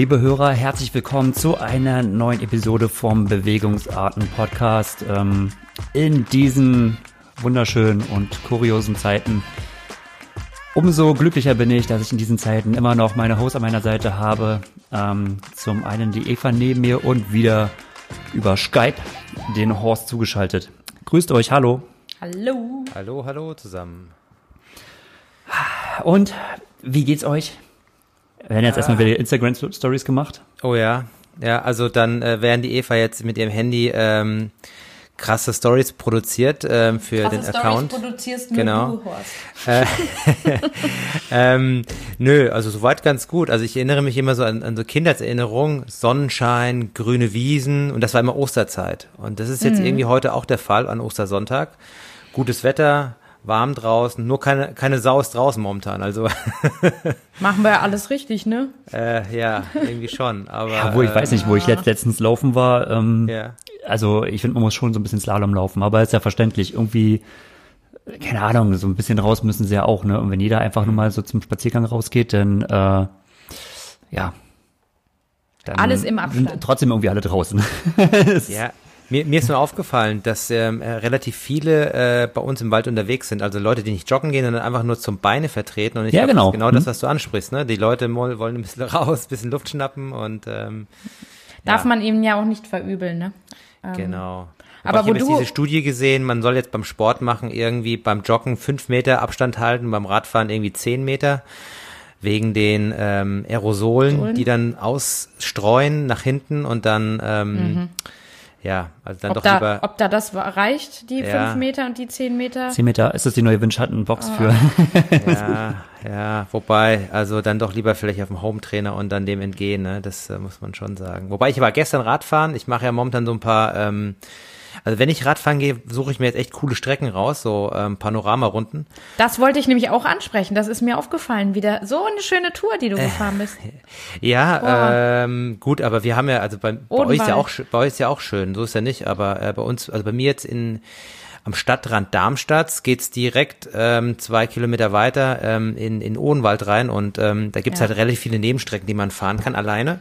Liebe Hörer, herzlich willkommen zu einer neuen Episode vom Bewegungsarten Podcast. Ähm, in diesen wunderschönen und kuriosen Zeiten. Umso glücklicher bin ich, dass ich in diesen Zeiten immer noch meine Host an meiner Seite habe. Ähm, zum einen die Eva neben mir und wieder über Skype den Horst zugeschaltet. Grüßt euch, hallo. Hallo. Hallo, hallo zusammen. Und wie geht's euch? Wir haben jetzt erstmal wieder Instagram Stories gemacht. Oh ja, ja, also dann äh, werden die Eva jetzt mit ihrem Handy ähm, krasse Stories produziert ähm, für krasse den Storys Account. produzierst nur Genau. du, Horst. Äh, ähm, nö, also soweit ganz gut. Also ich erinnere mich immer so an, an so Kindheitserinnerungen, Sonnenschein, grüne Wiesen und das war immer Osterzeit. Und das ist jetzt Mhm. irgendwie heute auch der Fall an Ostersonntag. Gutes Wetter, warm draußen, nur keine, keine Sau ist draußen momentan. Also Machen wir ja alles richtig, ne? äh, ja, irgendwie schon. Aber Ja, wo ich äh, weiß nicht, wo ich letzt, letztens laufen war. Ähm, Ja. Also ich finde, man muss schon so ein bisschen Slalom laufen, aber ist ja verständlich. Irgendwie, keine Ahnung, so ein bisschen raus müssen sie ja auch, ne? Und wenn jeder einfach nur mal so zum Spaziergang rausgeht, dann äh, ja. Dann Alles im Abstand. Sind trotzdem irgendwie alle draußen. Ja, mir, mir ist nur aufgefallen, dass ähm, äh, relativ viele äh, bei uns im Wald unterwegs sind. Also Leute, die nicht joggen gehen, sondern einfach nur zum Beine vertreten. Und ich Ja, glaub, genau. Das ist genau das, Hm. was du ansprichst. Ne? Die Leute wollen ein bisschen raus, ein bisschen Luft schnappen und ähm, Darf ja, man ihm ja auch nicht verübeln, ne? Genau. aber Aber ich wo habe jetzt du- diese Studie gesehen, man soll jetzt beim Sport machen irgendwie beim Joggen fünf Meter Abstand halten, beim Radfahren irgendwie zehn Meter. Wegen den ähm, Aerosolen, Aerosolen? die dann ausstreuen nach hinten und dann, ähm, ja, also dann. Ob doch da, lieber. ob da das reicht, die Ja. fünf Meter und die zehn Meter? Zehn Meter, ist das die neue Windschattenbox Ah. für? Ja, ja, wobei, also dann doch lieber vielleicht auf dem Home-Trainer und dann dem entgehen, ne? Das äh, muss man schon sagen. Wobei ich war gestern Radfahren, ich mache ja momentan so ein paar, ähm, also wenn ich Radfahren gehe, suche ich mir jetzt echt coole Strecken raus, so ähm, Panoramarunden. Das wollte ich nämlich auch ansprechen. Das ist mir aufgefallen. Wieder so eine schöne Tour, die du Äh, gefahren bist. Ja, ähm, gut, aber wir haben ja, also bei, bei euch ist ja auch, bei euch ist ja auch schön, so ist ja nicht, aber äh, bei uns, also bei mir jetzt in am Stadtrand Darmstadts geht's direkt ähm, zwei Kilometer weiter ähm, in, in Odenwald rein und ähm, da gibt's Ja. halt relativ viele Nebenstrecken, die man fahren kann, alleine.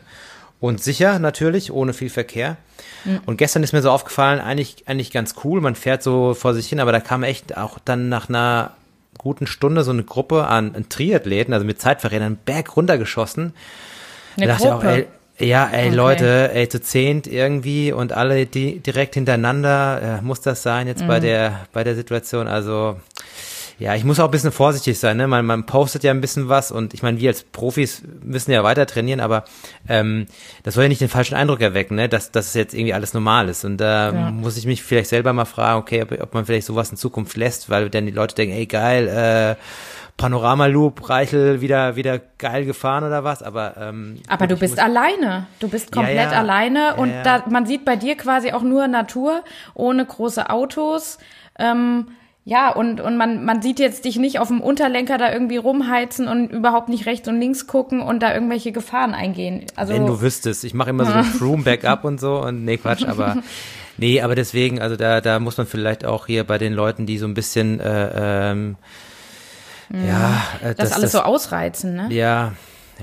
Und sicher natürlich, ohne viel Verkehr. Mhm. Und gestern ist mir so aufgefallen, eigentlich, eigentlich ganz cool, man fährt so vor sich hin, aber da kam echt auch dann nach einer guten Stunde so eine Gruppe an, an Triathleten, also mit Zeitverrätern, einen Berg runtergeschossen. Eine Da dachte ich auch, Gruppe. ey, ja, ey, Okay. Leute, ey, zu zehnt irgendwie und alle die direkt hintereinander, äh, muss das sein jetzt Mhm. bei der, bei der Situation, also, ja, ich muss auch ein bisschen vorsichtig sein, ne, man, man postet ja ein bisschen was und ich meine, wir als Profis müssen ja weiter trainieren, aber, ähm, das soll ja nicht den falschen Eindruck erwecken, ne, dass, es jetzt irgendwie alles normal ist und da Ja. muss ich mich vielleicht selber mal fragen, okay, ob, ob man vielleicht sowas in Zukunft lässt, weil dann die Leute denken, ey, geil, äh, Panorama-Loop, Reichel wieder, wieder geil gefahren oder was, aber, ähm, Aber du bist alleine. Du bist Ja, komplett ja. alleine und Ja, ja. da man sieht bei dir quasi auch nur Natur ohne große Autos. Ähm, ja, und, und man, man sieht jetzt dich nicht auf dem Unterlenker da irgendwie rumheizen und überhaupt nicht rechts und links gucken und da irgendwelche Gefahren eingehen. Also Wenn du wüsstest, ich mache immer so ein Froome-Backup und so und nee, Quatsch, aber nee, aber deswegen, also da, da muss man vielleicht auch hier bei den Leuten, die so ein bisschen äh, ähm, ja, äh, das, alles so ausreizen, ne? ja,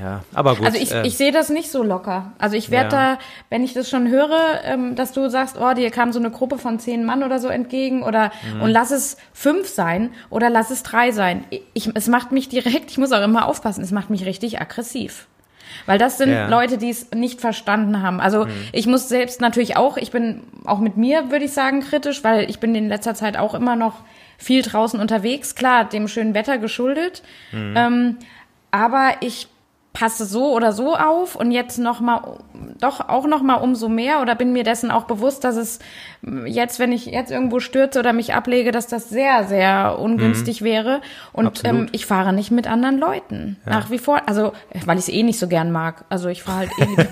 ja, aber gut. Also ich, äh, ich sehe das nicht so locker. Also ich werde Ja. da, wenn ich das schon höre, ähm, dass du sagst, oh, dir kam so eine Gruppe von zehn Mann oder so entgegen oder Mhm. und lass es fünf sein oder lass es drei sein. Ich, es macht mich direkt, ich muss auch immer aufpassen, es macht mich richtig aggressiv. Weil das sind Ja. Leute, die es nicht verstanden haben. Also ich muss selbst natürlich auch, ich bin auch mit mir, würde ich sagen, kritisch, weil ich bin in letzter Zeit auch immer noch viel draußen unterwegs, klar, dem schönen Wetter geschuldet. Ähm, aber ich passe so oder so auf und jetzt noch mal doch auch noch mal umso mehr oder bin mir dessen auch bewusst, dass es jetzt, wenn ich jetzt irgendwo stürze oder mich ablege, dass das sehr sehr ungünstig wäre und ähm, ich fahre nicht mit anderen Leuten nach wie vor, also weil ich es eh nicht so gern mag. Also ich fahre halt eh lieber,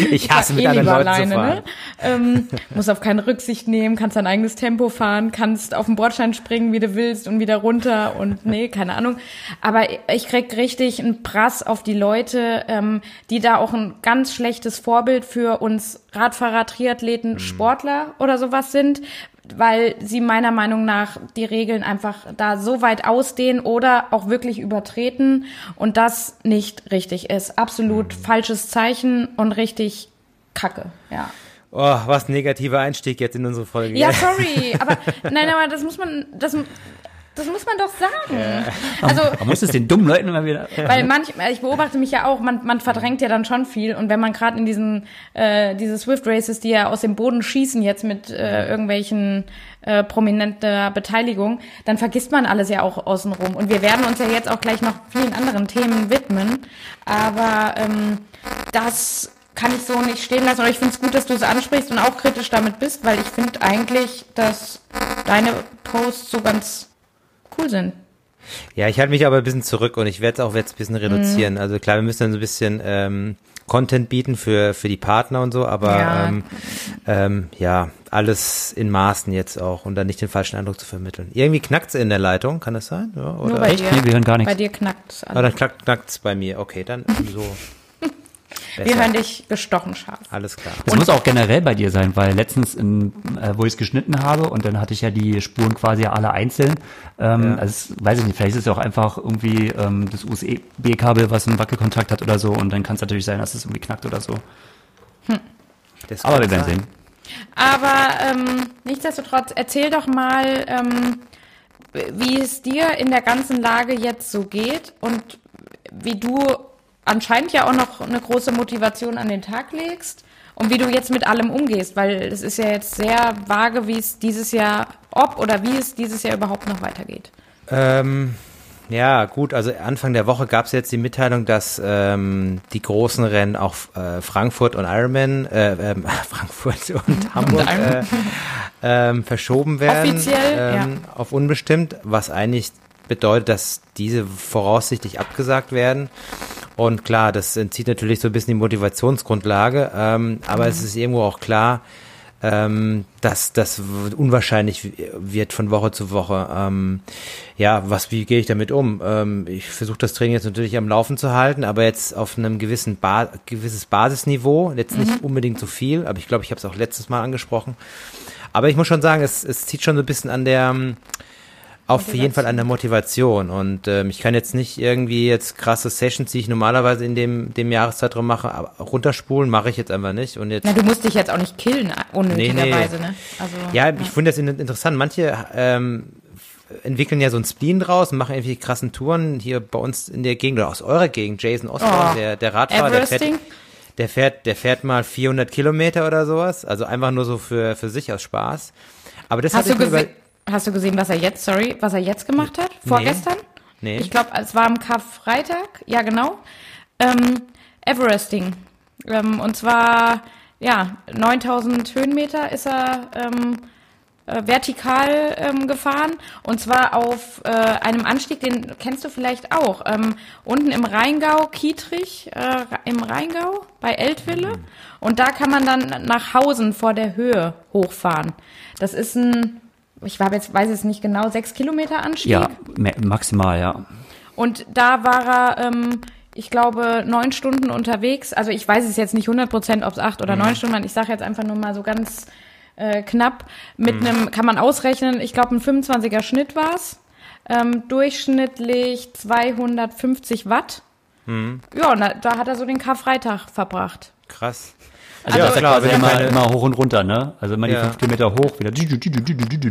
ich hasse mit eh anderen Leuten alleine, zu fahren. ne? Ähm, muss auf keine Rücksicht nehmen, kannst dein eigenes Tempo fahren, kannst auf den Bordstein springen, wie du willst und wieder runter und nee, keine Ahnung. Aber ich krieg richtig einen Prass auf die Leute, ähm, die da auch ein ganz schlechtes Vorbild für uns Radfahrer, Triathleten, Sportler oder sowas sind, weil sie meiner Meinung nach die Regeln einfach da so weit ausdehnen oder auch wirklich übertreten und das nicht richtig ist. Absolut mhm. falsches Zeichen und richtig Kacke, ja. Oh, was ein negativer Einstieg jetzt in unsere Folge. Ja, sorry, aber nein, aber das muss man, das, das muss man doch sagen. Ja. Also, man muss es den dummen Leuten immer wieder. Weil manchmal, ich beobachte mich ja auch, man, man verdrängt ja dann schon viel. Und wenn man gerade in diesen äh, diese Swift Races, die ja aus dem Boden schießen jetzt mit äh, irgendwelchen äh, prominenter Beteiligung, dann vergisst man alles ja auch außenrum. Und wir werden uns ja jetzt auch gleich noch vielen anderen Themen widmen. Aber ähm, das kann ich so nicht stehen lassen. Aber ich finde es gut, dass du es ansprichst und auch kritisch damit bist, weil ich finde eigentlich, dass deine Posts so ganz cool sind. Ja, ich halte mich aber ein bisschen zurück und ich werde es auch jetzt ein bisschen reduzieren. Mhm. Also klar, wir müssen dann so ein bisschen ähm, Content bieten für, für die Partner und so, aber ja. Ähm, ähm, ja, alles in Maßen jetzt auch und dann nicht den falschen Eindruck zu vermitteln. Irgendwie knackt es in der Leitung, kann das sein? Ja, oder? Nur bei Echt? Dir. Nee, wir hören gar nichts. Bei dir knackt es. Ah, dann knackt es bei mir. Okay, dann so. Besser. Wir hören dich gestochen scharf. Alles klar. Das und muss auch generell bei dir sein, weil letztens, in, äh, wo ich es geschnitten habe und dann hatte ich ja die Spuren quasi alle einzeln. Ähm, ja. Also weiß ich nicht, vielleicht ist es ja auch einfach irgendwie ähm, das USB-Kabel, was einen Wackelkontakt hat oder so und dann kann es natürlich sein, dass es irgendwie knackt oder so. Hm. Aber wir werden sehen. Aber ähm, nichtsdestotrotz, erzähl doch mal, ähm, wie es dir in der ganzen Lage jetzt so geht und wie du anscheinend ja auch noch eine große Motivation an den Tag legst und wie du jetzt mit allem umgehst, weil es ist ja jetzt sehr vage, wie es dieses Jahr, ob oder wie es dieses Jahr überhaupt noch weitergeht. Ähm, ja, gut, also Anfang der Woche gab es jetzt die Mitteilung, dass ähm, die großen Rennen auch äh, Frankfurt und Ironman, äh, äh, Frankfurt und Hamburg äh, ähm, verschoben werden. Offiziell, ähm, ja. Auf unbestimmt, was eigentlich bedeutet, dass diese voraussichtlich abgesagt werden. Und klar, das entzieht natürlich so ein bisschen die Motivationsgrundlage, ähm, aber mhm. es ist irgendwo auch klar, ähm, dass das unwahrscheinlich wird von Woche zu Woche. Ähm, ja, was, wie gehe ich damit um? Ähm, ich versuche das Training jetzt natürlich am Laufen zu halten, aber jetzt auf einem gewissen ba gewisses Basisniveau, jetzt nicht mhm. unbedingt so viel, aber ich glaube, ich habe es auch letztes Mal angesprochen. Aber ich muss schon sagen, es, es zieht schon so ein bisschen an der auf jeden Fall an der Motivation. Und ähm, ich kann jetzt nicht irgendwie jetzt krasse Sessions, die ich normalerweise in dem, dem Jahreszeitraum mache, runterspulen, mache ich jetzt einfach nicht. Und jetzt, Na, du musst dich jetzt auch nicht killen, unnötigerweise, nee, nee. ne? Also, ja, ja, ich finde das interessant. Manche ähm, entwickeln ja so ein Spleen draus und machen irgendwie krassen Touren hier bei uns in der Gegend oder aus eurer Gegend. Jason Osborne, oh, der, der Radfahrer, der fährt, der fährt, der fährt mal 400 Kilometer oder sowas. Also einfach nur so für, für sich aus Spaß. Aber das Hast du gesehen? Hast du gesehen, was er jetzt, sorry, was er jetzt gemacht hat? Vorgestern? Nee. Ich glaube, es war am Karfreitag. Ja, genau. Ähm, Everesting. Ähm, und zwar, ja, 9000 Höhenmeter ist er ähm, äh, vertikal ähm, gefahren. Und zwar auf äh, einem Anstieg, den kennst du vielleicht auch. Ähm, unten im Rheingau, Kietrich, äh, im Rheingau, bei Eltville. Mhm. Und da kann man dann nach Hausen vor der Höhe hochfahren. Das ist ein ich war jetzt, weiß es nicht genau, sechs Kilometer Anstieg? Ja, maximal, ja. Und da war er, ähm, ich glaube, neun Stunden unterwegs. Also ich weiß es jetzt nicht 100 Prozent, ob es acht oder mhm. neun Stunden waren. Ich sage jetzt einfach nur mal so ganz äh, knapp. Mit mhm. einem, kann man ausrechnen, ich glaube, ein 25er Schnitt war's. Ähm, durchschnittlich 250 Watt. Mhm. Ja, und da, da hat er so den Karfreitag verbracht. Krass. Also, ja, klar, quasi immer, immer hoch und runter, ne? Also immer die ja. fünf Kilometer hoch,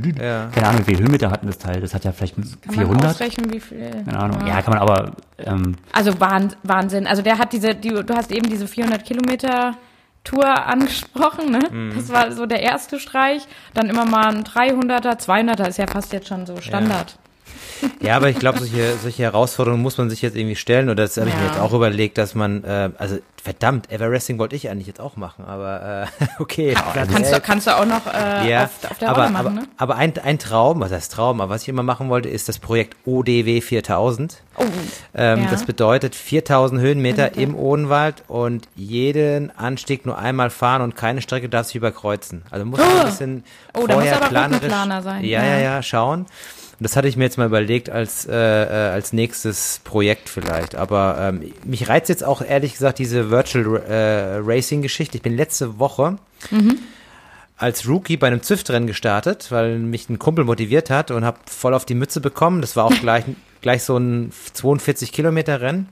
wieder. Ja. Keine Ahnung, wie viele Höhenmeter hat das Teil? Das hat ja vielleicht kann 400. Man ausrechnen, wie viel. Keine Ahnung. Ja, kann man aber. Ähm, also Wahnsinn. Also der hat diese, die, du hast eben diese 400 Kilometer Tour angesprochen, ne? Mhm. Das war so der erste Streich. Dann immer mal ein 300er, 200er ist ja fast jetzt schon so Standard. Ja, aber ich glaube, solche, solche Herausforderungen muss man sich jetzt irgendwie stellen. Oder das habe ich mir jetzt auch überlegt, dass man, äh, also verdammt, Everesting wollte ich eigentlich jetzt auch machen, aber äh, okay. Kann, kannst, du, kannst du auch noch äh, ja, auf, auf der aber, machen, aber, ne? aber ein, ein Traum, was heißt Traum, aber was ich immer machen wollte, ist das Projekt ODW 4000. Oh, ähm, ja. Das bedeutet 4000 Höhenmeter okay. im Odenwald und jeden Anstieg nur einmal fahren und keine Strecke darf sich überkreuzen. Also muss oh. ein bisschen oh, vorher da muss aber planerisch, Planer sein. Ja, ja, ja, ja, schauen. Und das hatte ich mir jetzt mal überlegt als, äh, äh, als nächstes Projekt vielleicht. Aber ähm, mich reizt jetzt auch ehrlich gesagt diese Virtual äh, Racing Geschichte. Ich bin letzte Woche mhm. als Rookie bei einem Zwift-Rennen gestartet, weil mich ein Kumpel motiviert hat und habe voll auf die Mütze bekommen. Das war auch gleich, gleich so ein 42 Kilometer Rennen.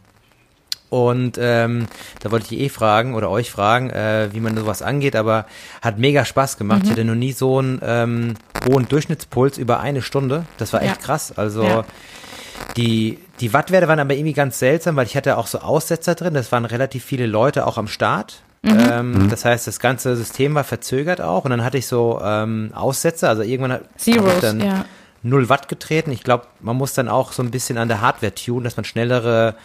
Und ähm, da wollte ich eh fragen oder euch fragen, äh, wie man sowas angeht, aber hat mega Spaß gemacht. Mhm. Ich hatte noch nie so einen ähm, hohen Durchschnittspuls über eine Stunde. Das war echt ja. krass. Also ja. die, die Wattwerte waren aber irgendwie ganz seltsam, weil ich hatte auch so Aussetzer drin. Das waren relativ viele Leute auch am Start. Mhm. Ähm, mhm. Das heißt, das ganze System war verzögert auch und dann hatte ich so ähm, Aussätze. Also irgendwann hat Zeros, dann ja. 0 Watt getreten. Ich glaube, man muss dann auch so ein bisschen an der Hardware tun, dass man schnellere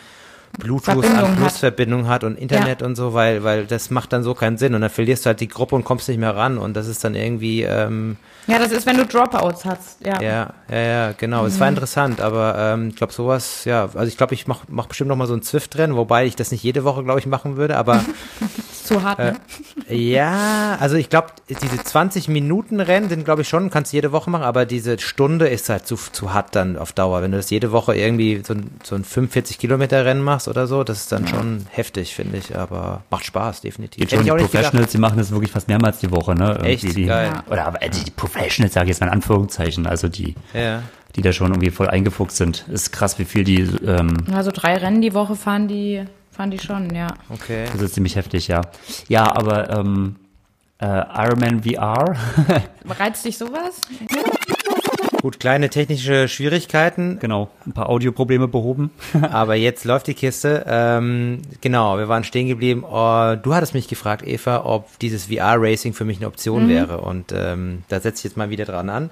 Bluetooth-Anschlussverbindung hat. hat. und Internet ja. und so, weil, weil das macht dann so keinen Sinn und dann verlierst du halt die Gruppe und kommst nicht mehr ran und das ist dann irgendwie. Ähm, ja, das ist, wenn du Dropouts hast, ja. Ja, ja, ja, genau. Mhm. Es war interessant, aber ähm, ich glaube sowas, ja, also ich glaube, ich mache mach bestimmt noch mal so ein Zwift-Rennen, wobei ich das nicht jede Woche, glaube ich, machen würde, aber zu hart, ne? Äh, ja, also ich glaube, diese 20 Minuten Rennen sind, glaube ich, schon, kannst du jede Woche machen, aber diese Stunde ist halt zu, zu hart dann auf Dauer. Wenn du das jede Woche irgendwie so, so ein 45 Kilometer Rennen machst oder so, das ist dann ja. schon heftig, finde ich, aber macht Spaß, definitiv. Schon die Professionals, die machen das wirklich fast mehrmals die Woche, ne? Irgendwie Echt? Die, Geil. Oder aber die, die Professionals, sage ich jetzt mal in Anführungszeichen, also die, ja. die da schon irgendwie voll eingefuchst sind. Ist krass, wie viel die, ähm, Also drei Rennen die Woche fahren die Fand ich schon, ja. Okay. Das ist ziemlich heftig, ja. Ja, aber ähm, äh, Ironman VR. Reizt dich sowas? Gut, kleine technische Schwierigkeiten. Genau, ein paar Audioprobleme behoben. Aber jetzt läuft die Kiste. Ähm, genau, wir waren stehen geblieben. Oh, du hattest mich gefragt, Eva, ob dieses VR-Racing für mich eine Option mhm. wäre. Und ähm, da setze ich jetzt mal wieder dran an.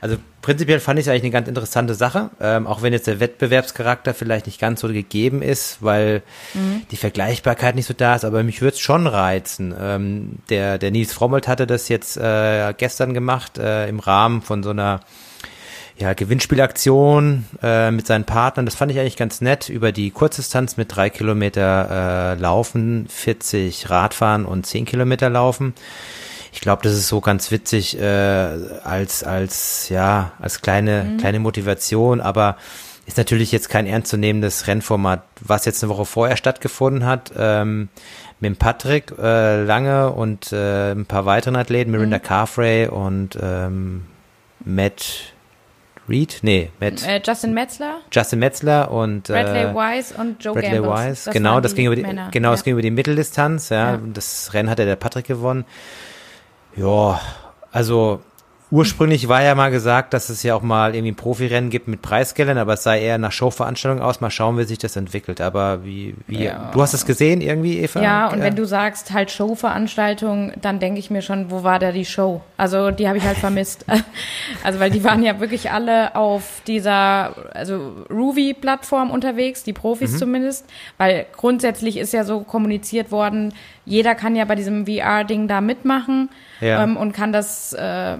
Also prinzipiell fand ich es eigentlich eine ganz interessante Sache, ähm, auch wenn jetzt der Wettbewerbscharakter vielleicht nicht ganz so gegeben ist, weil mhm. die Vergleichbarkeit nicht so da ist, aber mich würde es schon reizen. Ähm, der, der Nils Frommelt hatte das jetzt äh, gestern gemacht äh, im Rahmen von so einer ja, Gewinnspielaktion äh, mit seinen Partnern. Das fand ich eigentlich ganz nett. Über die Kurzdistanz mit drei Kilometer äh, Laufen, 40 Radfahren und zehn Kilometer Laufen ich glaube, das ist so ganz witzig äh, als als ja als kleine mhm. kleine Motivation, aber ist natürlich jetzt kein ernstzunehmendes Rennformat, was jetzt eine Woche vorher stattgefunden hat. Ähm, mit Patrick äh, Lange und äh, ein paar weiteren Athleten, Mirinda mhm. Carfrey und ähm, Matt Reed, nee, Matt, äh, Justin Metzler, Justin Metzler und äh, Bradley Wise und Joe Bradley Gambles. Wise, das genau, das ging über die, Männer. genau, ja. das ging über die Mitteldistanz, ja. ja. Das Rennen hatte der Patrick gewonnen. Ja, also ursprünglich war ja mal gesagt, dass es ja auch mal irgendwie ein Profirennen gibt mit Preisgeldern, aber es sei eher nach Showveranstaltung aus. Mal schauen, wie sich das entwickelt. Aber wie, wie, ja. du hast es gesehen irgendwie, Eva? Ja, und wenn du sagst halt Showveranstaltung, dann denke ich mir schon, wo war da die Show? Also die habe ich halt vermisst. also weil die waren ja wirklich alle auf dieser, also Ruby-Plattform unterwegs, die Profis mhm. zumindest, weil grundsätzlich ist ja so kommuniziert worden, jeder kann ja bei diesem VR-Ding da mitmachen ja. ähm, und kann das äh,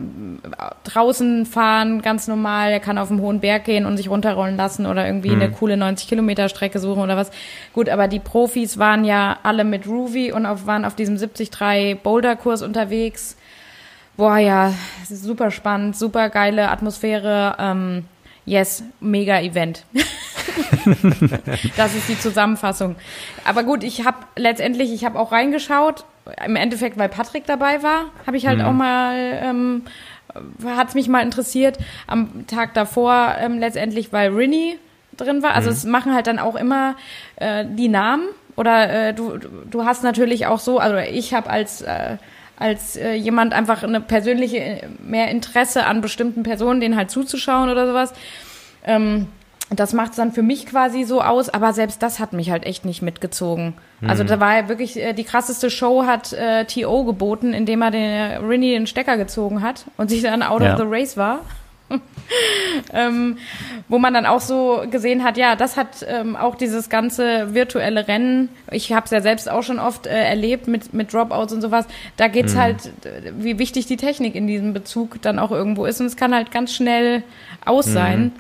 draußen fahren, ganz normal. Er kann auf den hohen Berg gehen und sich runterrollen lassen oder irgendwie mhm. eine coole 90-Kilometer-Strecke suchen oder was. Gut, aber die Profis waren ja alle mit Ruby und auf, waren auf diesem 73 Boulder-Kurs unterwegs. Boah, ja, super spannend, super geile Atmosphäre. Ähm, yes, mega Event. das ist die Zusammenfassung. Aber gut, ich habe letztendlich, ich habe auch reingeschaut. Im Endeffekt, weil Patrick dabei war, habe ich halt mhm. auch mal, ähm, hat es mich mal interessiert. Am Tag davor ähm, letztendlich, weil Rinny drin war. Also mhm. es machen halt dann auch immer äh, die Namen. Oder äh, du, du hast natürlich auch so, also ich habe als äh, als äh, jemand einfach eine persönliche äh, mehr Interesse an bestimmten Personen, denen halt zuzuschauen oder sowas. Ähm, das macht es dann für mich quasi so aus, aber selbst das hat mich halt echt nicht mitgezogen. Mhm. Also da war ja wirklich äh, die krasseste Show hat äh, T.O. geboten, indem er den äh, Rinny den Stecker gezogen hat und sich dann out ja. of the race war. ähm, wo man dann auch so gesehen hat, ja, das hat ähm, auch dieses ganze virtuelle Rennen, ich habe es ja selbst auch schon oft äh, erlebt mit, mit Dropouts und sowas, da geht's mhm. halt, wie wichtig die Technik in diesem Bezug dann auch irgendwo ist und es kann halt ganz schnell aus mhm. sein. Mhm.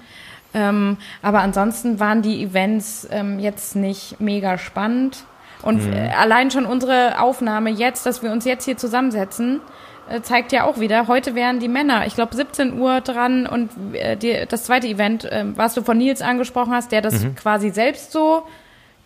Ähm, aber ansonsten waren die Events ähm, jetzt nicht mega spannend. Und mhm. Äh, allein schon unsere Aufnahme jetzt, dass wir uns jetzt hier zusammensetzen, äh, zeigt ja auch wieder, heute wären die Männer, ich glaube 17 Uhr dran und äh, die, das zweite Event, äh, was du von Nils angesprochen hast, der das mhm. quasi selbst so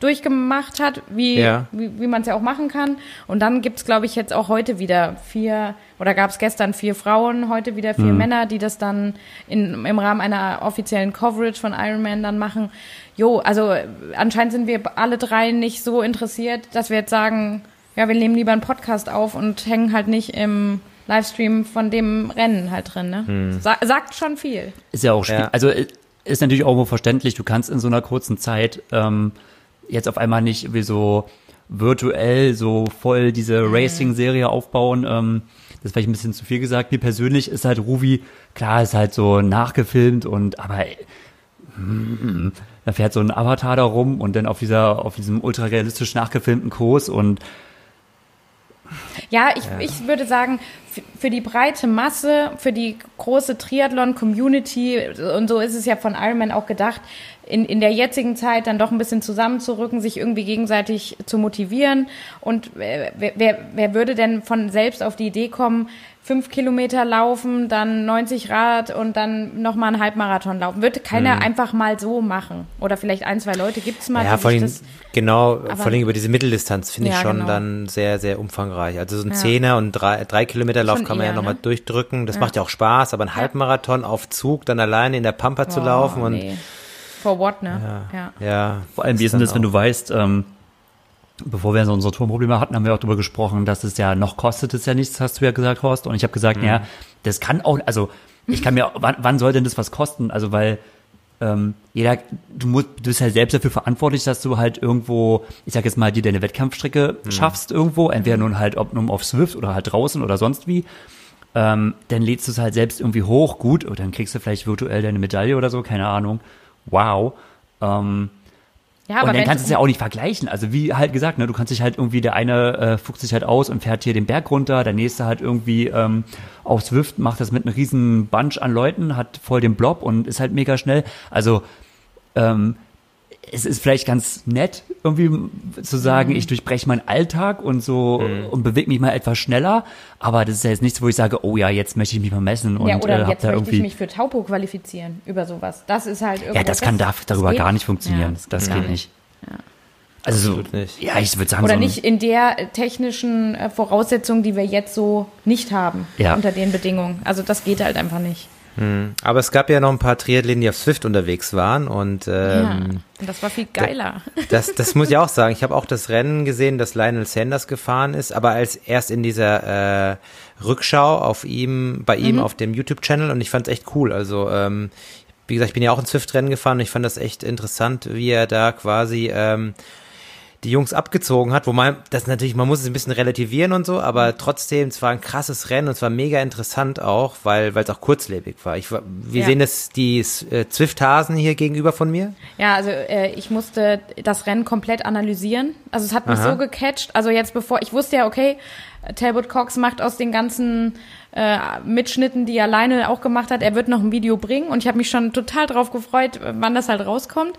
durchgemacht hat, wie, Ja. wie, wie man es ja auch machen kann. Und dann gibt's glaube ich, jetzt auch heute wieder vier, oder gab es gestern vier Frauen, heute wieder vier Männer, die das dann in, im Rahmen einer offiziellen Coverage von Ironman dann machen. Jo, also äh, anscheinend sind wir alle drei nicht so interessiert, dass wir jetzt sagen, ja, wir nehmen lieber einen Podcast auf und hängen halt nicht im Livestream von dem Rennen halt drin. Ne? Sa sagt schon viel. Ist ja auch schwierig. Ja. Also äh, ist natürlich auch irgendwo verständlich, du kannst in so einer kurzen Zeit ähm, jetzt auf einmal nicht wie so virtuell so voll diese Racing-Serie aufbauen. Ähm, das ist vielleicht ein bisschen zu viel gesagt. Mir persönlich ist halt Ruvi, klar, ist halt so nachgefilmt und aber äh, mm, da fährt so ein Avatar da rum und dann auf dieser, auf diesem ultra realistisch nachgefilmten Kurs und Ja, ich, ich würde sagen, für die breite Masse, für die große Triathlon-Community, und so ist es ja von Ironman auch gedacht, in, in der jetzigen Zeit dann doch ein bisschen zusammenzurücken, sich irgendwie gegenseitig zu motivieren. Und wer, wer, wer würde denn von selbst auf die Idee kommen, fünf Kilometer laufen, dann 90 Rad und dann nochmal einen Halbmarathon laufen? Würde keiner einfach mal so machen. Oder vielleicht ein, zwei Leute gibt's mal, Ja, vor allem, das genau, aber- vor allem über diese Mitteldistanz finde ich Ja, schon genau. dann sehr, sehr umfangreich. Also so ein Ja. Zehner und drei, drei Kilometer Lauf kann man ja eher, nochmal ne? durchdrücken. Das macht ja auch Spaß, aber ein Halbmarathon auf Zug, dann alleine in der Pampa zu laufen Oh, und nee. For what, ne? ja. ja. Vor allem, wie ist denn das, wenn du weißt, ähm, bevor wir so unsere Turmprobleme hatten, haben wir auch darüber gesprochen, dass es ja noch kostet es ja nichts, hast du ja gesagt, Horst. Und ich habe gesagt, ja, das kann auch, also ich kann mir, wann, wann soll denn das was kosten? Also weil ähm, jeder, du musst, du bist halt selbst dafür verantwortlich, dass du halt irgendwo, ich sag jetzt mal, dir deine Wettkampfstrecke schaffst irgendwo, entweder nun halt, ob nun auf Swift oder halt draußen oder sonst wie. Ähm, dann lädst du es halt selbst irgendwie hoch, gut, oder dann kriegst du vielleicht virtuell deine Medaille oder so, keine Ahnung. Wow. Ähm, Ja, und dann kannst du es ja auch nicht vergleichen. Also wie halt gesagt, ne, du kannst dich halt irgendwie, der eine äh, fuchst sich halt aus und fährt hier den Berg runter, der nächste halt irgendwie ähm, auf Swift, macht das mit einem riesen Bunch an Leuten, hat voll den Blob und ist halt mega schnell. Also ähm, es ist vielleicht ganz nett, irgendwie zu sagen, Mhm. ich durchbreche meinen Alltag und so und bewege mich mal etwas schneller. Aber das ist ja jetzt nichts, wo ich sage, oh ja, jetzt möchte ich mich mal messen und ja, oder äh, jetzt da möchte irgendwie. ich mich für Taupo qualifizieren über sowas. Das ist halt irgendwo. ja, das kann da, darüber geht- gar nicht funktionieren. Ja, das gar geht nicht. Also so, Absolut nicht. ja, ich würde sagen, Oder so nicht in der technischen äh, Voraussetzung, die wir jetzt so nicht haben, Ja. unter den Bedingungen. Also das geht halt einfach nicht. Aber es gab ja noch ein paar Triathleten, die auf Swift unterwegs waren und ja. ähm, Und das war viel geiler. Das, das muss ich auch sagen. Ich habe auch das Rennen gesehen, das Lionel Sanders gefahren ist, aber als erst in dieser äh, Rückschau auf ihm, bei ihm auf dem YouTube-Channel und ich fand es echt cool. Also ähm, wie gesagt, ich bin ja auch ein Swift-Rennen gefahren und ich fand das echt interessant, wie er da quasi ähm, die Jungs abgezogen hat, wo man das natürlich, man muss es ein bisschen relativieren und so, aber trotzdem, es war ein krasses Rennen und es war mega interessant auch, weil weil es auch kurzlebig war. Ich, wir Ja. sehen das die äh, Zwift-Hasen hier gegenüber von mir. Ja, also äh, ich musste das Rennen komplett analysieren. Also es hat mich Aha. so gecatcht. Also jetzt bevor, ich wusste ja, okay, Talbot Cox macht aus den ganzen äh, Mitschnitten, die er alleine auch gemacht hat, er wird noch ein Video bringen und ich habe mich schon total drauf gefreut, wann das halt rauskommt.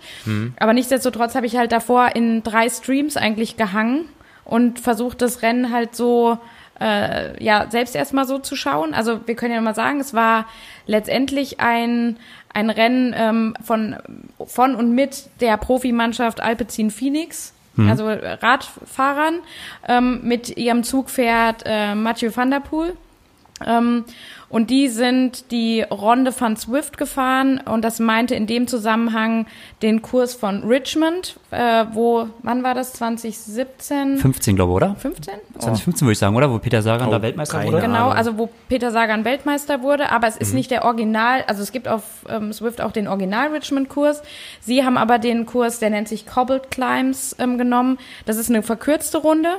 Aber nichtsdestotrotz habe ich halt davor in drei Streams eigentlich gehangen und versucht, das Rennen halt so äh, ja selbst erstmal so zu schauen. Also wir können ja mal sagen, es war letztendlich ein ein Rennen ähm, von von und mit der Profimannschaft Alpecin Phoenix. Also Radfahrern. Ähm, mit ihrem Zug fährt äh, Mathieu van der Poel. Ähm, und die sind die Ronde van Swift gefahren und das meinte in dem Zusammenhang den Kurs von Richmond, äh, wo, wann war das? 2017? 15, glaube ich, oder? 15? Oh. 2015 würde ich sagen, oder? Wo Peter Sagan Oh, da Weltmeister wurde? Ahnung. Genau, also wo Peter Sagan Weltmeister wurde, aber es ist nicht der Original, also es gibt auf ähm, Swift auch den Original Richmond Kurs. Sie haben aber den Kurs, der nennt sich Cobbled Climbs ähm, genommen. Das ist eine verkürzte Runde,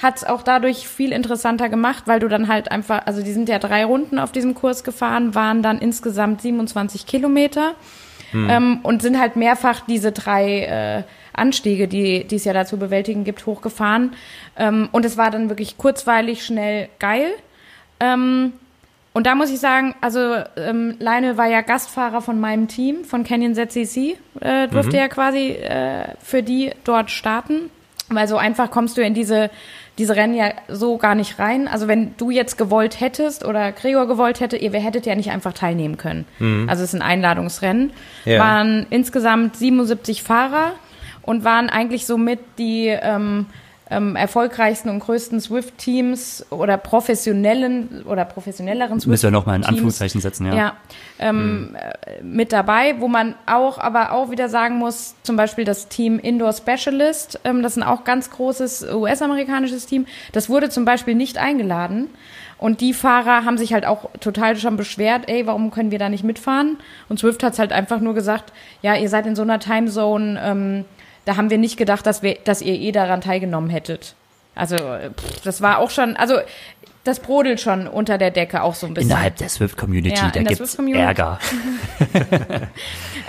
hat es auch dadurch viel interessanter gemacht, weil du dann halt einfach, also die sind ja drei Runden auf diesem Kurs gefahren, waren dann insgesamt 27 Kilometer ähm, und sind halt mehrfach diese drei äh, Anstiege, die, die es ja da zu bewältigen gibt, hochgefahren. Ähm, und es war dann wirklich kurzweilig, schnell, geil. Ähm, und da muss ich sagen, also ähm, Leine war ja Gastfahrer von meinem Team, von Canyon ZCC, äh, durfte ja quasi äh, für die dort starten. Weil so einfach kommst du in diese, diese Rennen ja so gar nicht rein. Also wenn du jetzt gewollt hättest oder Gregor gewollt hätte, ihr hättet ja nicht einfach teilnehmen können. Also es ist ein Einladungsrennen. Ja. Waren insgesamt 77 Fahrer und waren eigentlich somit die ähm, ähm, erfolgreichsten und größten Swift-Teams oder professionellen oder professionelleren Swift-Teams. Müssen wir nochmal in Anführungszeichen setzen, ja. Ja, ähm, mhm. mit dabei, wo man auch, aber auch wieder sagen muss, zum Beispiel das Team Indoor Specialist, ähm, das ist ein auch ganz großes US-amerikanisches Team, das wurde zum Beispiel nicht eingeladen. Und die Fahrer haben sich halt auch total schon beschwert, ey, warum können wir da nicht mitfahren? Und Swift hat halt einfach nur gesagt, ja, ihr seid in so einer Timezone, ähm, da haben wir nicht gedacht, dass wir, dass ihr eh daran teilgenommen hättet. Also, pff, das war auch schon, also das brodelt schon unter der Decke auch so ein bisschen. Innerhalb der Swift-Community, ja, da gibt's Ärger.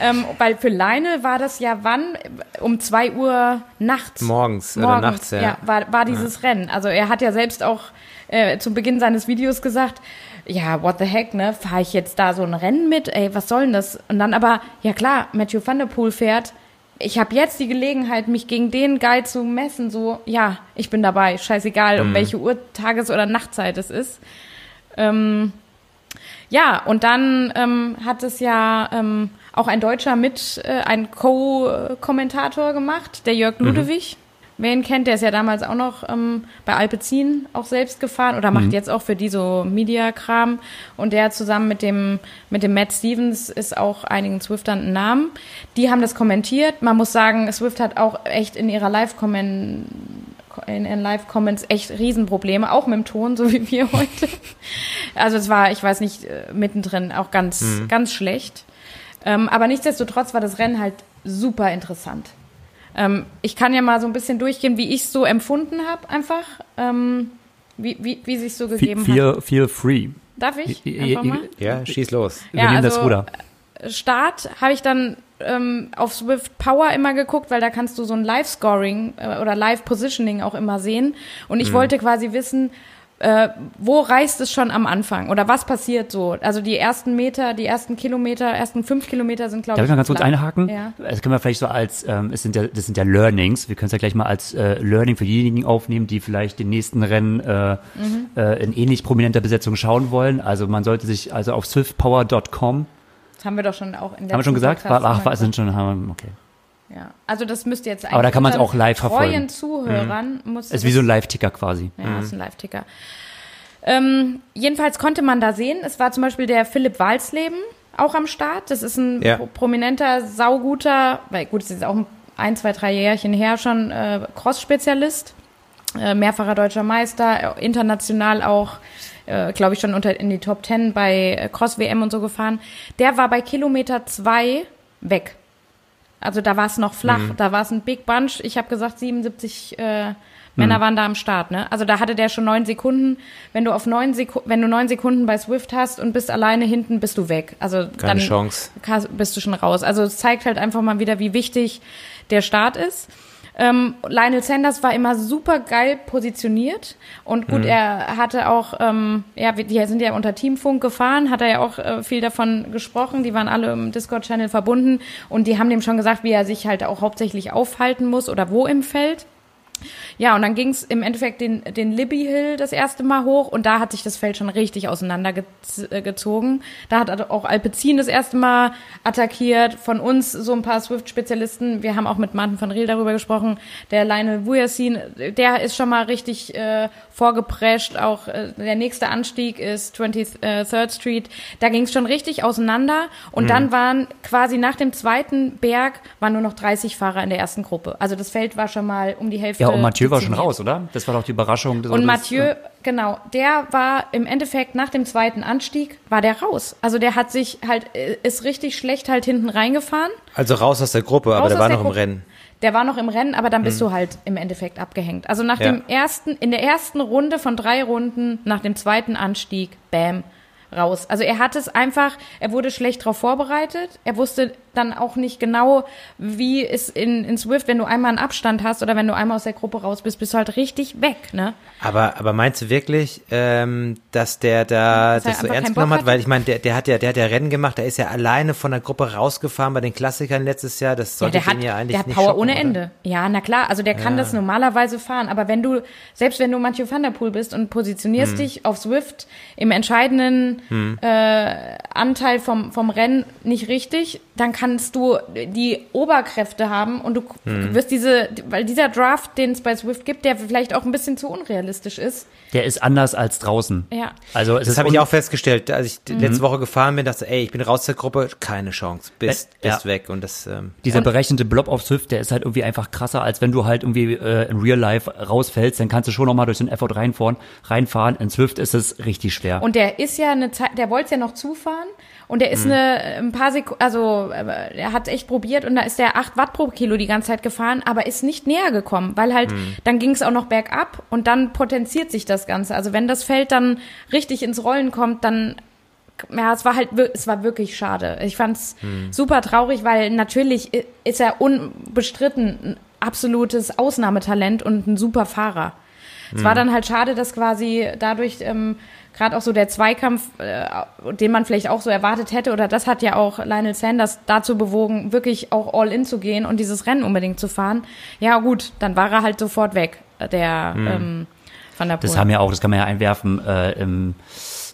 ähm, weil für Leine war das ja wann? Um zwei Uhr nachts. Morgens, Morgens oder nachts, ja. ja war, war dieses ja. Rennen. Also er hat ja selbst auch äh, zu Beginn seines Videos gesagt, ja, what the heck, ne? Fahre ich jetzt da so ein Rennen mit? Ey, was soll denn das? Und dann aber, ja klar, Matthew Van Der Poel fährt ich habe jetzt die Gelegenheit, mich gegen den Guy zu messen, so, ja, ich bin dabei, scheißegal, um mhm. welche Uhr, Tages- oder Nachtzeit es ist. Ähm, ja, und dann ähm, hat es ja ähm, auch ein Deutscher mit, äh, ein Co-Kommentator gemacht, der Jörg mhm. Ludewig. Mhm. Wer ihn kennt, der ist ja damals auch noch ähm, bei Alpecin auch selbst gefahren oder macht mhm. jetzt auch für die so Media-Kram. Und der zusammen mit dem, mit dem Matt Stevens ist auch einigen Swiftern ein Namen. Die haben das kommentiert. Man muss sagen, Swift hat auch echt in ihrer Live-Comment in ihren Live-Comments echt Riesenprobleme, auch mit dem Ton, so wie wir heute. Also es war, ich weiß nicht, äh, mittendrin auch ganz, mhm. ganz schlecht. Ähm, aber nichtsdestotrotz war das Rennen halt super interessant. Ähm, ich kann ja mal so ein bisschen durchgehen, wie ich es so empfunden habe, einfach. Ähm, wie wie, wie sich so gegeben feel, hat. Feel free. Darf ich? Einfach mal? Ja, schieß los. Ja, also, das Ruder. Start habe ich dann ähm, auf Swift Power immer geguckt, weil da kannst du so ein Live-Scoring äh, oder Live-Positioning auch immer sehen. Und ich mhm. wollte quasi wissen, äh, wo reißt es schon am Anfang oder was passiert so? Also die ersten Meter, die ersten Kilometer, ersten fünf Kilometer sind glaube ich. Darf ich mal ganz kurz einhaken? Ja. Das können wir vielleicht so als, ähm, es sind ja, das sind ja Learnings. Wir können es ja gleich mal als äh, Learning für diejenigen aufnehmen, die vielleicht den nächsten Rennen äh, mhm. äh, in ähnlich prominenter Besetzung schauen wollen. Also man sollte sich also auf swiftpower.com. Das haben wir doch schon auch in der Haben wir schon gesagt? War, ach, war, sind schon, haben, okay. Ja, also das müsste jetzt eigentlich. Aber da kann man es auch live verfolgen. Treuen Zuhörern mhm. muss. Es ist wie so ein Live-Ticker quasi. Ja, mhm. ist ein Live-Ticker. Ähm, jedenfalls konnte man da sehen, es war zum Beispiel der Philipp Walsleben auch am Start. Das ist ein ja. prominenter, sauguter, weil gut, es ist auch ein, zwei, drei Jährchen her schon äh, Cross-Spezialist, äh, mehrfacher deutscher Meister, äh, international auch äh, glaube ich, schon unter in die Top Ten bei äh, Cross WM und so gefahren. Der war bei Kilometer zwei weg. Also da war es noch flach, mhm. da war es ein Big Bunch. Ich habe gesagt 77 äh, Männer mhm. waren da am Start, ne? Also da hatte der schon neun Sekunden. Wenn du auf neun Sekunden, wenn du neun Sekunden bei Swift hast und bist alleine hinten, bist du weg. Also Keine dann Chance. bist du schon raus. Also es zeigt halt einfach mal wieder, wie wichtig der Start ist. Ähm, Lionel Sanders war immer super geil positioniert und gut, mhm. er hatte auch, ähm, ja, die sind ja unter Teamfunk gefahren, hat er ja auch äh, viel davon gesprochen, die waren alle im Discord-Channel verbunden und die haben dem schon gesagt, wie er sich halt auch hauptsächlich aufhalten muss oder wo im Feld. Ja, und dann ging es im Endeffekt den, den Libby Hill das erste Mal hoch und da hat sich das Feld schon richtig auseinandergezogen. Da hat auch Alpecin das erste Mal attackiert. Von uns so ein paar Swift-Spezialisten. Wir haben auch mit Martin van Riel darüber gesprochen. Der Lionel Vujasin, der ist schon mal richtig äh, vorgeprescht. Auch äh, der nächste Anstieg ist 23rd Street. Da ging es schon richtig auseinander. Und mhm. dann waren quasi nach dem zweiten Berg waren nur noch 30 Fahrer in der ersten Gruppe. Also das Feld war schon mal um die Hälfte. Ja, und Mathieu war schon raus, oder? Das war doch die Überraschung. Und Mathieu, ja. genau, der war im Endeffekt nach dem zweiten Anstieg, war der raus. Also der hat sich halt, äh, ist richtig schlecht halt hinten reingefahren. Also raus aus der Gruppe, raus aber der war noch der im Rennen. Der war noch im Rennen, aber dann bist hm. du halt im Endeffekt abgehängt. Also nach ja. dem ersten, in der ersten Runde von drei Runden, nach dem zweiten Anstieg, bam, raus. Also er hat es einfach, er wurde schlecht darauf vorbereitet. Er wusste dann auch nicht genau, wie es in, in Swift, wenn du einmal einen Abstand hast oder wenn du einmal aus der Gruppe raus bist, bist du halt richtig weg, ne? Aber, aber meinst du wirklich, ähm, dass der da dass das so ernst genommen hat? Weil ich meine, der, der hat ja, der hat ja Rennen gemacht, der ist ja alleine von der Gruppe rausgefahren bei den Klassikern letztes Jahr. Das sollte ja, der hat, ja eigentlich der hat Power schocken, ohne Ende. Oder? Ja, na klar, also der kann ja. das normalerweise fahren, aber wenn du, selbst wenn du Mathieu van der Poel bist und positionierst hm. dich auf Swift im entscheidenden hm. äh, Anteil vom, vom Rennen nicht richtig, dann kannst du die Oberkräfte haben und du Hm. wirst diese, weil dieser Draft, den es bei Swift gibt, der vielleicht auch ein bisschen zu unrealistisch ist. Der ist anders als draußen. Ja. Also es Das habe ich auch festgestellt, als ich Mhm. letzte Woche gefahren bin, dachte, ey, ich bin raus der Gruppe, keine Chance, bist, Äh, ja. bist weg. Und das, ähm, Dieser berechnete Blob auf Swift, der ist halt irgendwie einfach krasser, als wenn du halt irgendwie äh, in Real Life rausfällst, dann kannst du schon nochmal durch den Effort reinfahren. reinfahren. In Swift ist es richtig schwer. Und der ist ja eine Zeit, der wollte es ja noch zufahren und der ist eine, ein paar Sekunden, also äh, er hat echt probiert und da ist der 8 Watt pro Kilo die ganze Zeit gefahren, aber ist nicht näher gekommen, weil halt, dann ging es auch noch bergab und dann potenziert sich das Ganze. Also wenn das Feld dann richtig ins Rollen kommt, dann ja, es war halt, es war wirklich schade. Ich fand's super traurig, weil natürlich ist er unbestritten ein absolutes Ausnahmetalent und ein super Fahrer. Es war dann halt schade, dass quasi dadurch ähm, gerade auch so der Zweikampf, äh, den man vielleicht auch so erwartet hätte, oder das hat ja auch Lionel Sanders dazu bewogen, wirklich auch all in zu gehen und dieses Rennen unbedingt zu fahren. Ja gut, dann war er halt sofort weg, äh, der ähm, Van der Poel. Das haben ja auch, das kann man ja einwerfen, äh, im,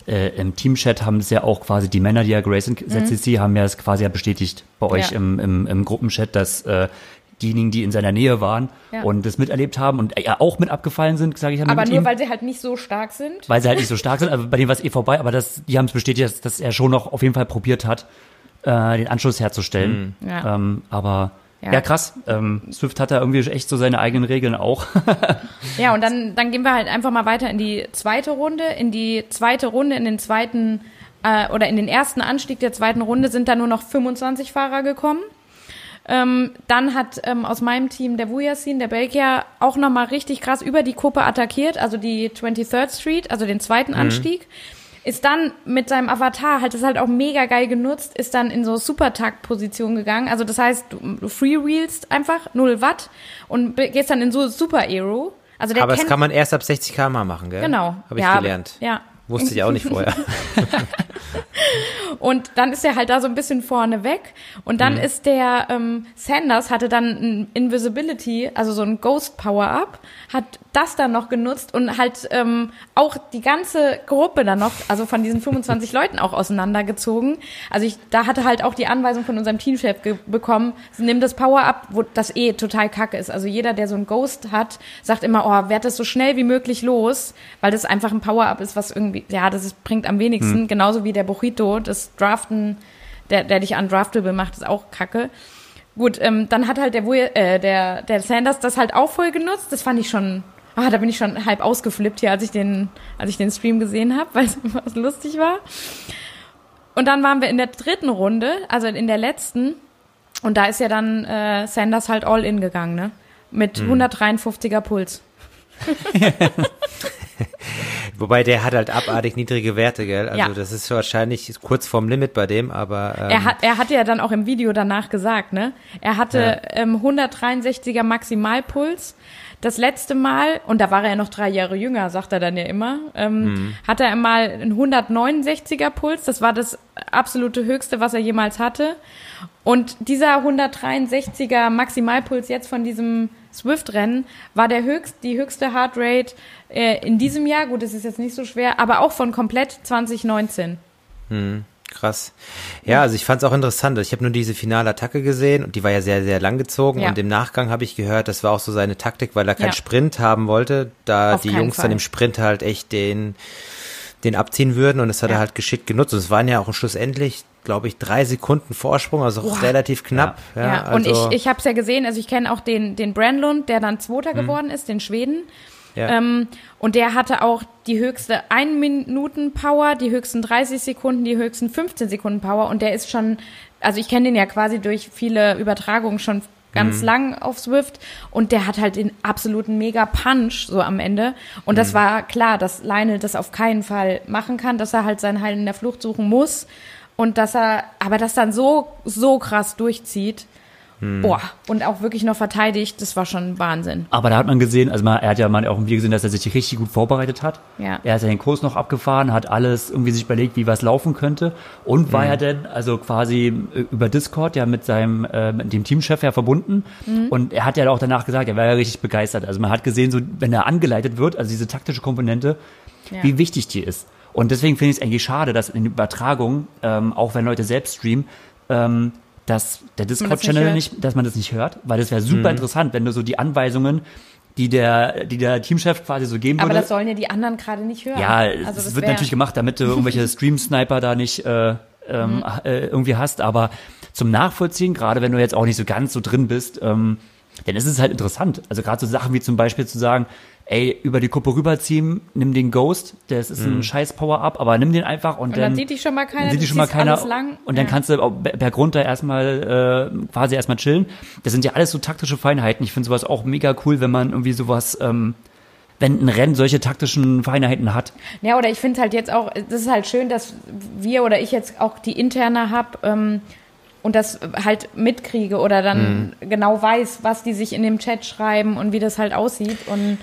äh, im Teamchat haben es ja auch quasi die Männer, die ja Grace und ZCC haben ja es quasi ja bestätigt bei euch Ja. im, im, im Gruppenchat, dass äh, diejenigen, die in seiner Nähe waren Ja. und das miterlebt haben und ja auch mit abgefallen sind, sage ich mit aber ihm. nur, weil sie halt nicht so stark sind. weil sie halt nicht so stark sind. Also bei denen war es eh vorbei, aber das, die haben es bestätigt, dass, dass er schon noch auf jeden Fall probiert hat, äh, den Anschluss herzustellen. Ja. Ähm, aber ja, Ja. krass. Ähm, Swift hat da irgendwie echt so seine eigenen Regeln auch. Ja, und dann, dann gehen wir halt einfach mal weiter in die zweite Runde. In die zweite Runde, in den zweiten äh, oder in den ersten Anstieg der zweiten Runde sind da nur noch 25 Fahrer gekommen. Ähm, dann hat ähm, aus meinem Team der Vujasin, der Belgier, auch nochmal richtig krass über die Kuppe attackiert, also die 23rd Street, also den zweiten Anstieg. Ist dann mit seinem Avatar, halt das halt auch mega geil genutzt, ist dann in so Supertakt-Position gegangen. Also das heißt, du, freewheelst einfach 0 Watt und gehst dann in so Super Aero. Also der aber das kann man erst ab 60 km machen, gell? Genau. Habe ich ja, gelernt. Ja. Wusste ich auch nicht vorher. Und dann ist er halt da so ein bisschen vorne weg. Und Mhm. dann ist der ähm, Sanders hatte dann ein Invisibility, also so ein Ghost Power-Up, hat das dann noch genutzt und halt ähm, auch die ganze Gruppe dann noch, also von diesen 25 Leuten auch auseinandergezogen. Also ich, da hatte halt auch die Anweisung von unserem Teamchef bekommen, nimm das Power-Up, wo das eh total kacke ist. Also jeder, der so ein Ghost hat, sagt immer, oh, werd das so schnell wie möglich los, weil das einfach ein Power-Up ist, was irgendwie, ja, das ist, bringt am wenigsten, genauso wie der Burrito, das Draften, der, der dich undraftable macht, ist auch kacke. Gut, ähm, dann hat halt der, äh, der, der Sanders das halt auch voll genutzt. Das fand ich schon, ah, da bin ich schon halb ausgeflippt hier, als ich den, als ich den Stream gesehen habe, weil es was lustig war. Und dann waren wir in der dritten Runde, also in der letzten, und da ist ja dann äh, Sanders halt all in gegangen, ne? Mit 153er Puls. Wobei der hat halt abartig niedrige Werte, gell? Also Ja. das ist wahrscheinlich kurz vorm Limit bei dem, aber ähm, Er hat, er hatte ja dann auch im Video danach gesagt, ne? Er hatte ähm, 163er Maximalpuls. Das letzte Mal, und da war er ja noch drei Jahre jünger, sagt er dann ja immer, ähm, hatte er mal einen 169er Puls. Das war das absolute Höchste, was er jemals hatte. Und dieser 163er Maximalpuls jetzt von diesem Swift-Rennen war der höchst, die höchste Heartrate äh, in diesem Jahr. Gut, das ist jetzt nicht so schwer, aber auch von komplett 2019. krass. Ja, also ich fand es auch interessant. Ich habe nur diese finale Attacke gesehen und die war ja sehr, sehr lang gezogen. Ja. Und im Nachgang habe ich gehört, das war auch so seine Taktik, weil er keinen Ja. Sprint haben wollte, da Auf die Jungs dann Fall. im Sprint halt echt den, den abziehen würden und das hat Ja. er halt geschickt genutzt. Und es waren ja auch schlussendlich, glaube ich, drei Sekunden Vorsprung, also Boah. relativ knapp. Ja, Ja, also, und ich, ich habe es ja gesehen, also ich kenne auch den, den Brandlund, der dann Zweiter geworden ist, den Schweden. ja. Ähm, und der hatte auch die höchste 1 Minuten Power, die höchsten 30 Sekunden, die höchsten 15 Sekunden Power. Und der ist schon, also ich kenne den ja quasi durch viele Übertragungen schon ganz lang auf Swift und der hat halt den absoluten mega Punch so am Ende und das war klar, dass Lionel das auf keinen Fall machen kann, dass er halt sein Heil in der Flucht suchen muss und dass er aber das dann so so krass durchzieht. Boah, und auch wirklich noch verteidigt, das war schon Wahnsinn. Aber da hat man gesehen, also man, er hat ja mal auch im Video gesehen, dass er sich richtig gut vorbereitet hat. Ja. Er hat ja den Kurs noch abgefahren, hat alles irgendwie sich überlegt, wie was laufen könnte und war ja dann also quasi äh, über Discord ja mit seinem äh, mit dem Teamchef ja verbunden und er hat ja auch danach gesagt, er war ja richtig begeistert. Also man hat gesehen, so wenn er angeleitet wird, also diese taktische Komponente, Ja. wie wichtig die ist. Und deswegen finde ich es eigentlich schade, dass in Übertragung, ähm, auch wenn Leute selbst streamen, ähm, dass der Discord-Channel nicht, nicht, dass man das nicht hört, weil das wäre super mhm. interessant, wenn du so die Anweisungen die der, die der Teamchef quasi so geben würde. Aber das sollen ja die anderen gerade nicht hören. Ja, also es wird natürlich gemacht, damit du irgendwelche Stream-Sniper da nicht äh, ähm, mhm. äh, irgendwie hast, aber zum Nachvollziehen, gerade wenn du jetzt auch nicht so ganz so drin bist, ähm, dann ist es halt interessant. Also gerade so Sachen wie zum Beispiel zu sagen, ey, über die Kuppe rüberziehen, nimm den Ghost, das ist ein mhm. scheiß Power-Up, aber nimm den einfach und, und dann, dann sieht dich schon mal keiner, sieht dich schon mal keiner lang. und dann ja. kannst du bergunter erstmal äh, quasi erstmal chillen. Das sind ja alles so taktische Feinheiten. Ich finde sowas auch mega cool, wenn man irgendwie sowas ähm, wenn ein Rennen solche taktischen Feinheiten hat. Ja, oder ich finde halt jetzt auch, das ist halt schön, dass wir oder ich jetzt auch die interne habe, ähm, und das halt mitkriege oder dann mhm. genau weiß, was die sich in dem Chat schreiben und wie das halt aussieht und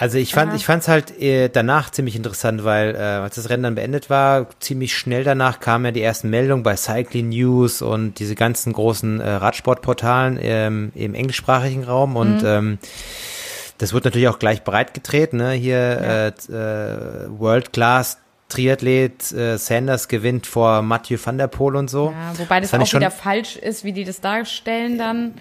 also ich fand, Aha. ich fand's halt äh, danach ziemlich interessant, weil äh, als das Rennen dann beendet war, ziemlich schnell danach kamen ja die ersten Meldungen bei Cycling News und diese ganzen großen äh, Radsportportalen ähm, im englischsprachigen Raum und mhm. ähm, das wird natürlich auch gleich breitgetreten. Ne? Hier ja. äh, äh, World Class Triathlet äh, Sanders gewinnt vor Mathieu van der Poel und so. Ja, wobei das, das auch wieder falsch ist, wie die das darstellen dann.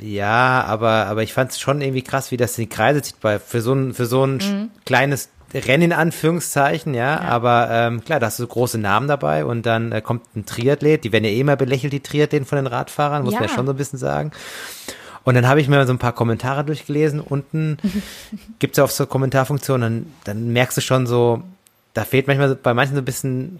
Ja, aber, aber ich fand es schon irgendwie krass, wie das in die Kreise zieht, bei, für so ein, für so ein mhm. kleines Rennen in Anführungszeichen, ja, ja. aber ähm, klar, da hast du große Namen dabei und dann äh, kommt ein Triathlet, die werden ja eh immer belächelt, die Triathleten von den Radfahrern, muss ja. man ja schon so ein bisschen sagen. Und dann habe ich mir so ein paar Kommentare durchgelesen. Unten gibt's ja auch so Kommentarfunktionen, dann, dann merkst du schon so, da fehlt manchmal bei manchen so ein bisschen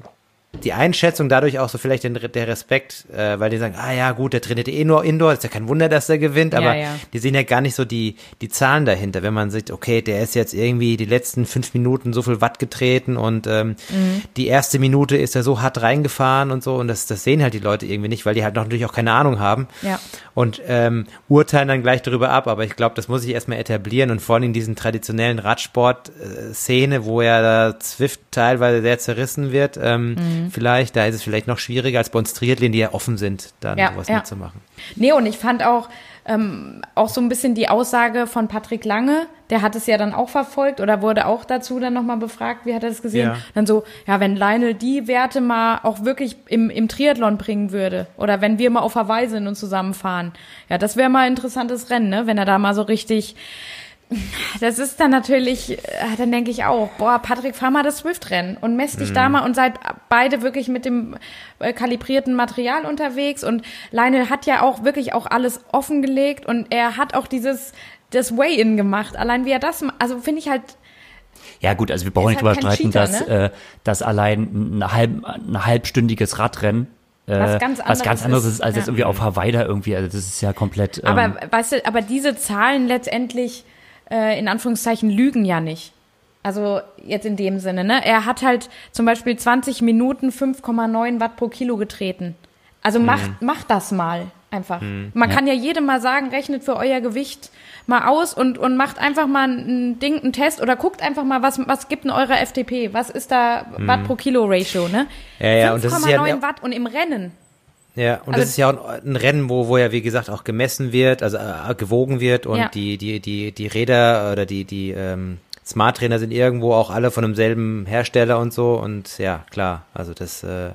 die Einschätzung, dadurch auch so vielleicht den, der Respekt, äh, weil die sagen, ah ja, gut, der trainiert eh nur Indoor, ist ja kein Wunder, dass er gewinnt, aber ja, ja. die sehen ja gar nicht so die, die Zahlen dahinter, wenn man sieht, okay, der ist jetzt irgendwie die letzten fünf Minuten so viel Watt getreten und ähm, mhm. die erste Minute ist er so hart reingefahren und so und das, das sehen halt die Leute irgendwie nicht, weil die halt noch natürlich auch keine Ahnung haben ja. Und ähm, urteilen dann gleich darüber ab, aber ich glaube, das muss ich erstmal etablieren und vor allem in diesen traditionellen Radsport-Szene, wo ja da Zwift teilweise sehr zerrissen wird, ähm, mhm. vielleicht, da ist es vielleicht noch schwieriger als bei uns Triathleten, die ja offen sind, dann ja, sowas ja. mitzumachen. Nee, und ich fand auch, ähm, auch so ein bisschen die Aussage von Patrick Lange, der hat es ja dann auch verfolgt oder wurde auch dazu dann nochmal befragt, wie hat er das gesehen? Ja. Dann so, ja, wenn Lionel die Werte mal auch wirklich im, im Triathlon bringen würde oder wenn wir mal auf Hawaii sind und zusammenfahren, ja, das wäre mal ein interessantes Rennen, ne? wenn er da mal so richtig das ist dann natürlich, äh, dann denke ich auch, boah, Patrick, fahr mal das Swift-Rennen und mess dich mhm. da mal und seid beide wirklich mit dem äh, kalibrierten Material unterwegs und Lionel hat ja auch wirklich auch alles offengelegt und er hat auch dieses, das Way-In gemacht. Allein wie er das, also finde ich halt, ja gut, also wir brauchen nicht halt drüber streiten, Cheater, dass, ne? äh, dass allein ein, halb, ein halbstündiges Radrennen äh, was ganz anderes, was ganz anderes ist, als ja. jetzt irgendwie auf Hawaii da irgendwie. Also das ist ja komplett. Ähm, aber weißt du, aber diese Zahlen letztendlich äh, in Anführungszeichen lügen ja nicht. Also jetzt in dem Sinne, ne? Er hat halt zum Beispiel 20 Minuten 5,9 Watt pro Kilo getreten. Also macht, mhm. macht das mal einfach. Mhm. Man ja. kann ja jedem mal sagen, rechnet für euer Gewicht mal aus und, und macht einfach mal ein Ding, einen Test oder guckt einfach mal, was, was gibt in eurer FTP? Was ist da mhm. Watt pro Kilo Ratio, ne? Ja, ja, 5,9 ja, Watt und im Rennen ja, und also, das ist ja auch ein Rennen, wo, wo ja, wie gesagt, auch gemessen wird, also äh, gewogen wird und ja. die, die, die, die Räder oder die, die, ähm, Smart Trainer sind irgendwo auch alle von demselben Hersteller und so. Und ja klar, also das, äh,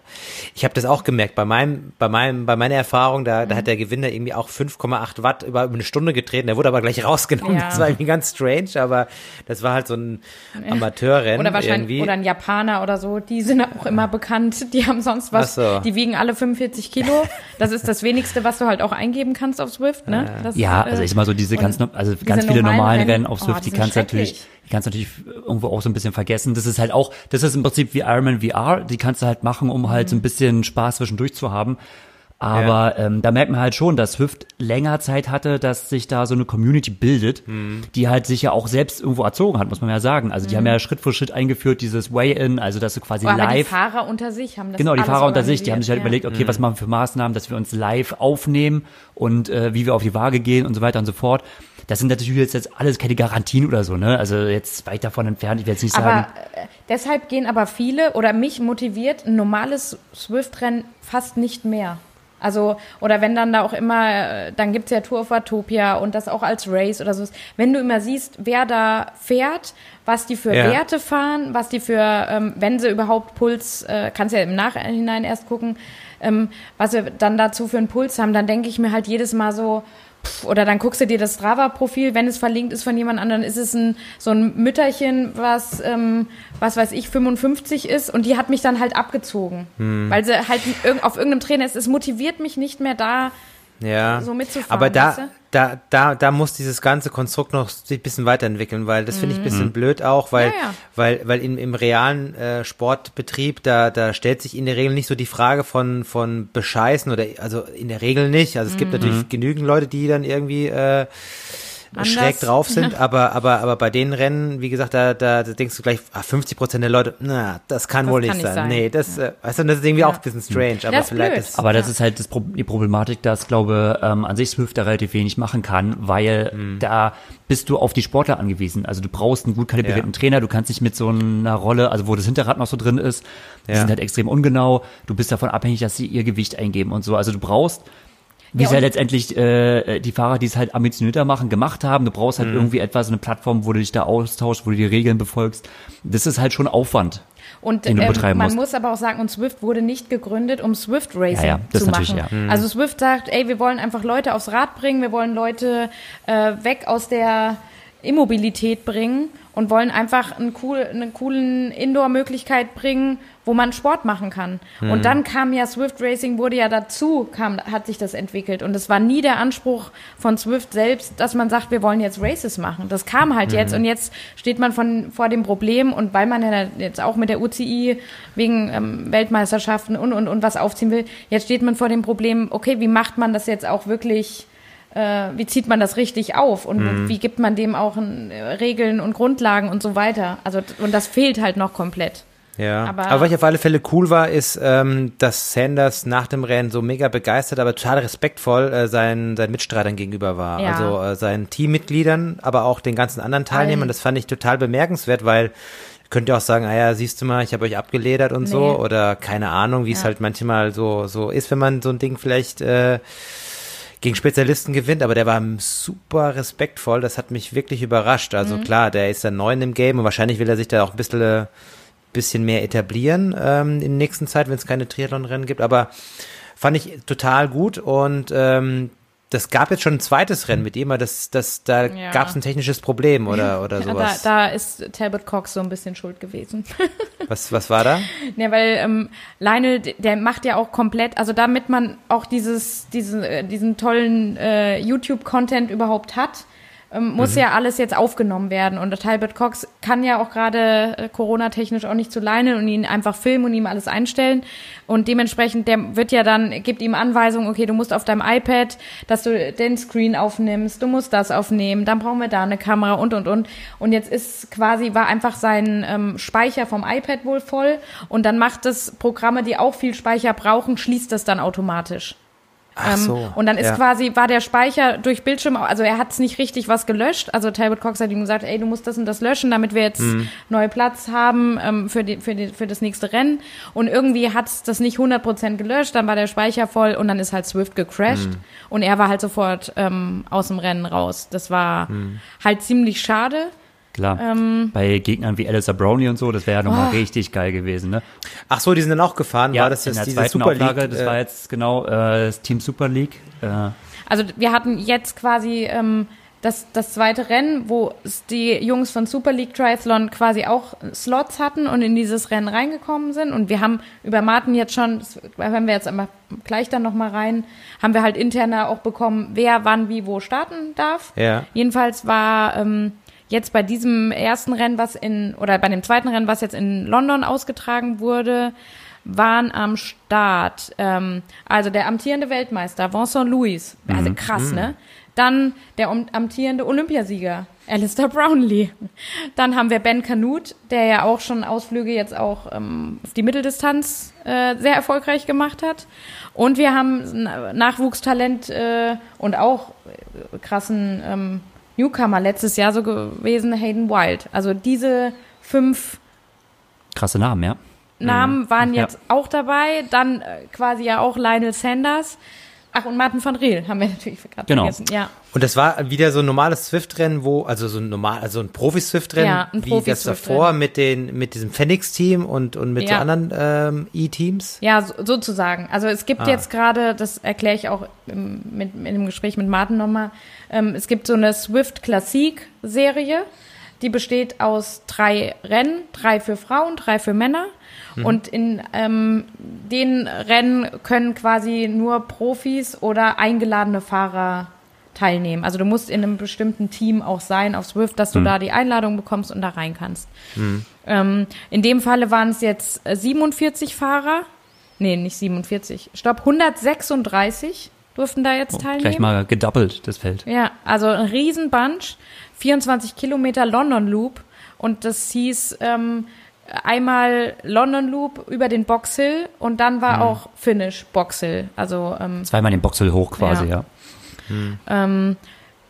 ich habe das auch gemerkt. Bei meinem, bei meinem, bei meiner Erfahrung, da, mhm. da hat der Gewinner irgendwie auch 5,8 Watt über, über eine Stunde getreten, der wurde aber gleich rausgenommen, ja. das war irgendwie ganz strange, aber das war halt so ein Amateurrennen oder wahrscheinlich irgendwie. oder ein Japaner oder so, die sind auch immer bekannt, die haben sonst was, so. die wiegen alle 45 Kilo, das ist das wenigste, was du halt auch eingeben kannst auf Swift, ne? Das, ja, also ich sag mal so diese ganz, also ganz viele normalen Rennen, Rennen auf Swift, oh, die kannst du natürlich die kannst du natürlich irgendwo auch so ein bisschen vergessen. Das ist halt auch, das ist im Prinzip wie Ironman VR, die kannst du halt machen, um halt so ein bisschen Spaß zwischendurch zu haben. Aber ja. ähm, da merkt man halt schon, dass Hüft länger Zeit hatte, dass sich da so eine Community bildet, mhm. die halt sich ja auch selbst irgendwo erzogen hat, muss man ja sagen. Also die mhm. haben ja Schritt für Schritt eingeführt, dieses Way-In, also dass du quasi Aber live. Die Fahrer unter sich haben das Genau, die Fahrer unter sich, die haben sich halt ja. überlegt, okay, mhm. was machen wir für Maßnahmen, dass wir uns live aufnehmen und äh, wie wir auf die Waage gehen und so weiter und so fort. Das sind natürlich jetzt, jetzt alles keine Garantien oder so, ne? Also jetzt weit davon entfernt, ich werde jetzt nicht sagen. Aber äh, deshalb gehen aber viele oder mich motiviert ein normales Swift-Rennen fast nicht mehr. Also, oder wenn dann da auch immer, äh, dann gibt's ja Tour of Watopia und das auch als Race oder so. Wenn du immer siehst, wer da fährt, was die für Ja. Werte fahren, was die für, ähm, wenn sie überhaupt Puls, äh, kannst ja im Nachhinein erst gucken, ähm, was sie dann dazu für einen Puls haben, dann denke ich mir halt jedes Mal so, oder dann guckst du dir das Strava-Profil, wenn es verlinkt ist von jemand anderem, ist es ein, so ein Mütterchen, was, ähm, was weiß ich, 55 ist und die hat mich dann halt abgezogen. Hm. Weil sie halt auf irgendeinem Trainer ist. Es motiviert mich nicht mehr da, Ja. so mitzufahren. Aber da, weißt du? da, da, da muss dieses ganze Konstrukt noch sich ein bisschen weiterentwickeln, weil das finde ich ein bisschen blöd auch, weil, Mhm. Ja, ja. weil, weil in, im realen äh, Sportbetrieb, da, da stellt sich in der Regel nicht so die Frage von, von Bescheißen oder, also in der Regel nicht. Also es Mhm. gibt natürlich genügend Leute, die dann irgendwie, äh, Anders. schräg drauf sind, aber, aber, aber bei den Rennen, wie gesagt, da, da, da denkst du gleich, ah, 50 Prozent der Leute, na, das kann Das wohl kann nicht nicht sein. sein. Nee, das, äh, weißt du, das ist irgendwie auch ein bisschen strange, aber Das ist vielleicht blöd. ist, Aber das Ja. ist halt das Pro die Problematik, dass, glaube ähm, an sich Swift da relativ wenig machen kann, weil Hm. da bist du auf die Sportler angewiesen. Also du brauchst einen gut kalibrierten Ja. Trainer, du kannst nicht mit so einer Rolle, also wo das Hinterrad noch so drin ist, die Ja. sind halt extrem ungenau, du bist davon abhängig, dass sie ihr Gewicht eingeben und so. Also du brauchst wie Ja, es ja letztendlich äh, die Fahrer, die es halt ambitionierter machen, gemacht haben. Du brauchst Mhm. halt irgendwie etwas, eine Plattform, wo du dich da austauschst, wo du die Regeln befolgst. Das ist halt schon Aufwand. Und den du ähm, man musst. muss aber auch sagen, und Swift wurde nicht gegründet, um Swift Racing Ja, ja, das zu machen. ja. Mhm. Also Swift sagt, ey, wir wollen einfach Leute aufs Rad bringen, wir wollen Leute äh, weg aus der Immobilität bringen und wollen einfach einen cool, eine coolen Indoor-Möglichkeit bringen, wo man Sport machen kann. Mhm. Und dann kam ja Swift Racing, wurde ja dazu, kam, hat sich das entwickelt. Und es war nie der Anspruch von Swift selbst, dass man sagt, wir wollen jetzt Races machen. Das kam halt jetzt Mhm. und jetzt steht man von, vor dem Problem und weil man ja jetzt auch mit der UCI wegen ähm, Weltmeisterschaften und, und, und was aufziehen will, jetzt steht man vor dem Problem, okay, wie macht man das jetzt auch wirklich äh, wie zieht man das richtig auf und Mhm. wie gibt man dem auch äh, Regeln und Grundlagen und so weiter. Also und das fehlt halt noch komplett. Ja, Aber- aber, was ich auf alle Fälle cool war, ist, ähm, dass Sanders nach dem Rennen so mega begeistert, aber total respektvoll äh, seinen, seinen Mitstreitern gegenüber war. Ja. Also äh, seinen Teammitgliedern, aber auch den ganzen anderen Teilnehmern. Das fand ich total bemerkenswert, weil könnt ihr auch sagen, ah ja, siehst du mal, ich habe euch abgeledert und so Nee. oder keine Ahnung, wie es Ja. halt manchmal so so ist, wenn man so ein Ding vielleicht äh, gegen Spezialisten gewinnt, aber der war super respektvoll, das hat mich wirklich überrascht. Mhm. Also klar, der ist dann neu in dem Game und wahrscheinlich will er sich da auch ein bisschen, äh, bisschen mehr etablieren ähm, in der nächsten Zeit, wenn es keine Triathlon-Rennen gibt, aber fand ich total gut und ähm, das gab jetzt schon ein zweites Rennen mit ihm, aber das, das, da Ja. gab es ein technisches Problem oder, oder Ja, da, sowas. da ist Talbot Cox so ein bisschen schuld gewesen. Was, was war da? Ja, weil ähm, Lionel, der macht ja auch komplett, also damit man auch dieses, diesen, äh, diesen tollen äh, YouTube-Content überhaupt hat, ähm, muss Mhm. ja alles jetzt aufgenommen werden. Und der Talbot Cox kann ja auch gerade äh, Corona-technisch auch nicht zu Lionel und ihn einfach filmen und ihm alles einstellen. Und dementsprechend, der wird ja dann, gibt ihm Anweisungen, okay, du musst auf deinem iPad, dass du den Screen aufnimmst, du musst das aufnehmen, dann brauchen wir da eine Kamera und, und, und. Und jetzt ist quasi, war einfach sein ähm, Speicher vom iPad wohl voll und dann macht es Programme, die auch viel Speicher brauchen, schließt das dann automatisch. Ach so. Ähm, und dann ist ja. quasi, war der Speicher durch Bildschirm, also er hat es nicht richtig was gelöscht. Also Talbot Cox hat ihm gesagt, ey, du musst das und das löschen, damit wir jetzt Mhm. neue Platz haben ähm, für, die, für, die, für das nächste Rennen. Und irgendwie hat es das nicht 100% gelöscht, dann war der Speicher voll und dann ist halt Swift gecrashed. Mhm. Und er war halt sofort ähm, aus dem Rennen raus. Das war Mhm. halt ziemlich schade. Klar. Ähm, Bei Gegnern wie Alistair Brownie und so, das wäre ja nochmal Oh. richtig geil gewesen, ne? Ach so, die sind dann auch gefahren, war das in jetzt der diese zweiten Super Auflage, League? das äh, war jetzt genau äh, das Team Super League. Äh, Also wir hatten jetzt quasi ähm, das, das zweite Rennen, wo die Jungs von Super League Triathlon quasi auch Slots hatten und in dieses Rennen reingekommen sind. Und wir haben über Martin jetzt schon, das hören wir jetzt einmal gleich dann nochmal rein, haben wir halt interner auch bekommen, wer wann wie wo starten darf. Ja. Jedenfalls war ähm, jetzt bei diesem ersten Rennen, was in, oder bei dem zweiten Rennen, was jetzt in London ausgetragen wurde, waren am Start, ähm, also der amtierende Weltmeister Vincent Louis, also krass, ne? Dann der amtierende Olympiasieger Alistair Brownlee. Dann haben wir Ben Canute, der ja auch schon Ausflüge jetzt auch ähm, auf die Mitteldistanz äh, sehr erfolgreich gemacht hat. Und wir haben Nachwuchstalent äh, und auch äh, krassen ähm, Newcomer letztes Jahr so gewesen, Hayden Wild. Also diese fünf krasse Namen, ja. Namen Mhm. waren Ja. jetzt auch dabei, dann äh, quasi ja auch Lionel Sanders. Ach, und Martin van Riel haben wir natürlich gerade Genau. vergessen. Ja, Und das war wieder so ein normales Swift-Rennen, wo, also so ein normal, also ein Profi-Swift-Rennen, Ja, ein wie das davor mit den, mit diesem Phoenix-Team und, und mit so Ja. anderen ähm, E-Teams. ja so, sozusagen. Also es gibt Ah. jetzt gerade, das erkläre ich auch im, mit, in dem Gespräch mit Martin nochmal, ähm, es gibt so eine Swift Klassik-Serie, die besteht aus drei Rennen, drei für Frauen, drei für Männer. Und in ähm, den Rennen können quasi nur Profis oder eingeladene Fahrer teilnehmen. Also du musst in einem bestimmten Team auch sein auf Swift, dass du da die Einladung bekommst und da rein kannst. Ähm, in dem Falle waren es jetzt äh, 47 Fahrer. Nee, nicht 47. Stopp, 136 durften da jetzt teilnehmen. Gleich mal gedoppelt, das Feld. Ja, also ein Riesenbunch, 24 Kilometer London Loop und das hieß ähm, einmal London Loop über den Box Hill und dann war auch Finish Box Hill. Also ähm, Zweimal den Boxel hoch quasi, Ja. ja. ähm,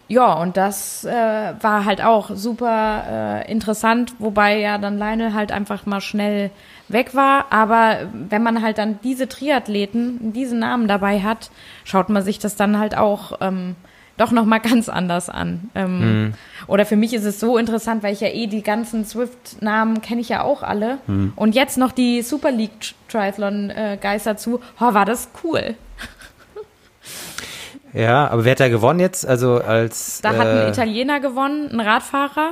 ja, und das äh, war halt auch super äh, interessant, wobei ja dann Lionel halt einfach mal schnell weg war. Aber wenn man halt dann diese Triathleten, diese Namen dabei hat, schaut man sich das dann halt auch ähm, doch nochmal ganz anders an. Ähm, Oder für mich ist es so interessant, weil ich ja eh die ganzen Swift-Namen kenne ich ja auch alle. Und jetzt noch die Super League Triathlon-Guys dazu. Oh, war das cool. Ja, aber wer hat da gewonnen jetzt? Also als Da hat ein äh, Italiener gewonnen, ein Radfahrer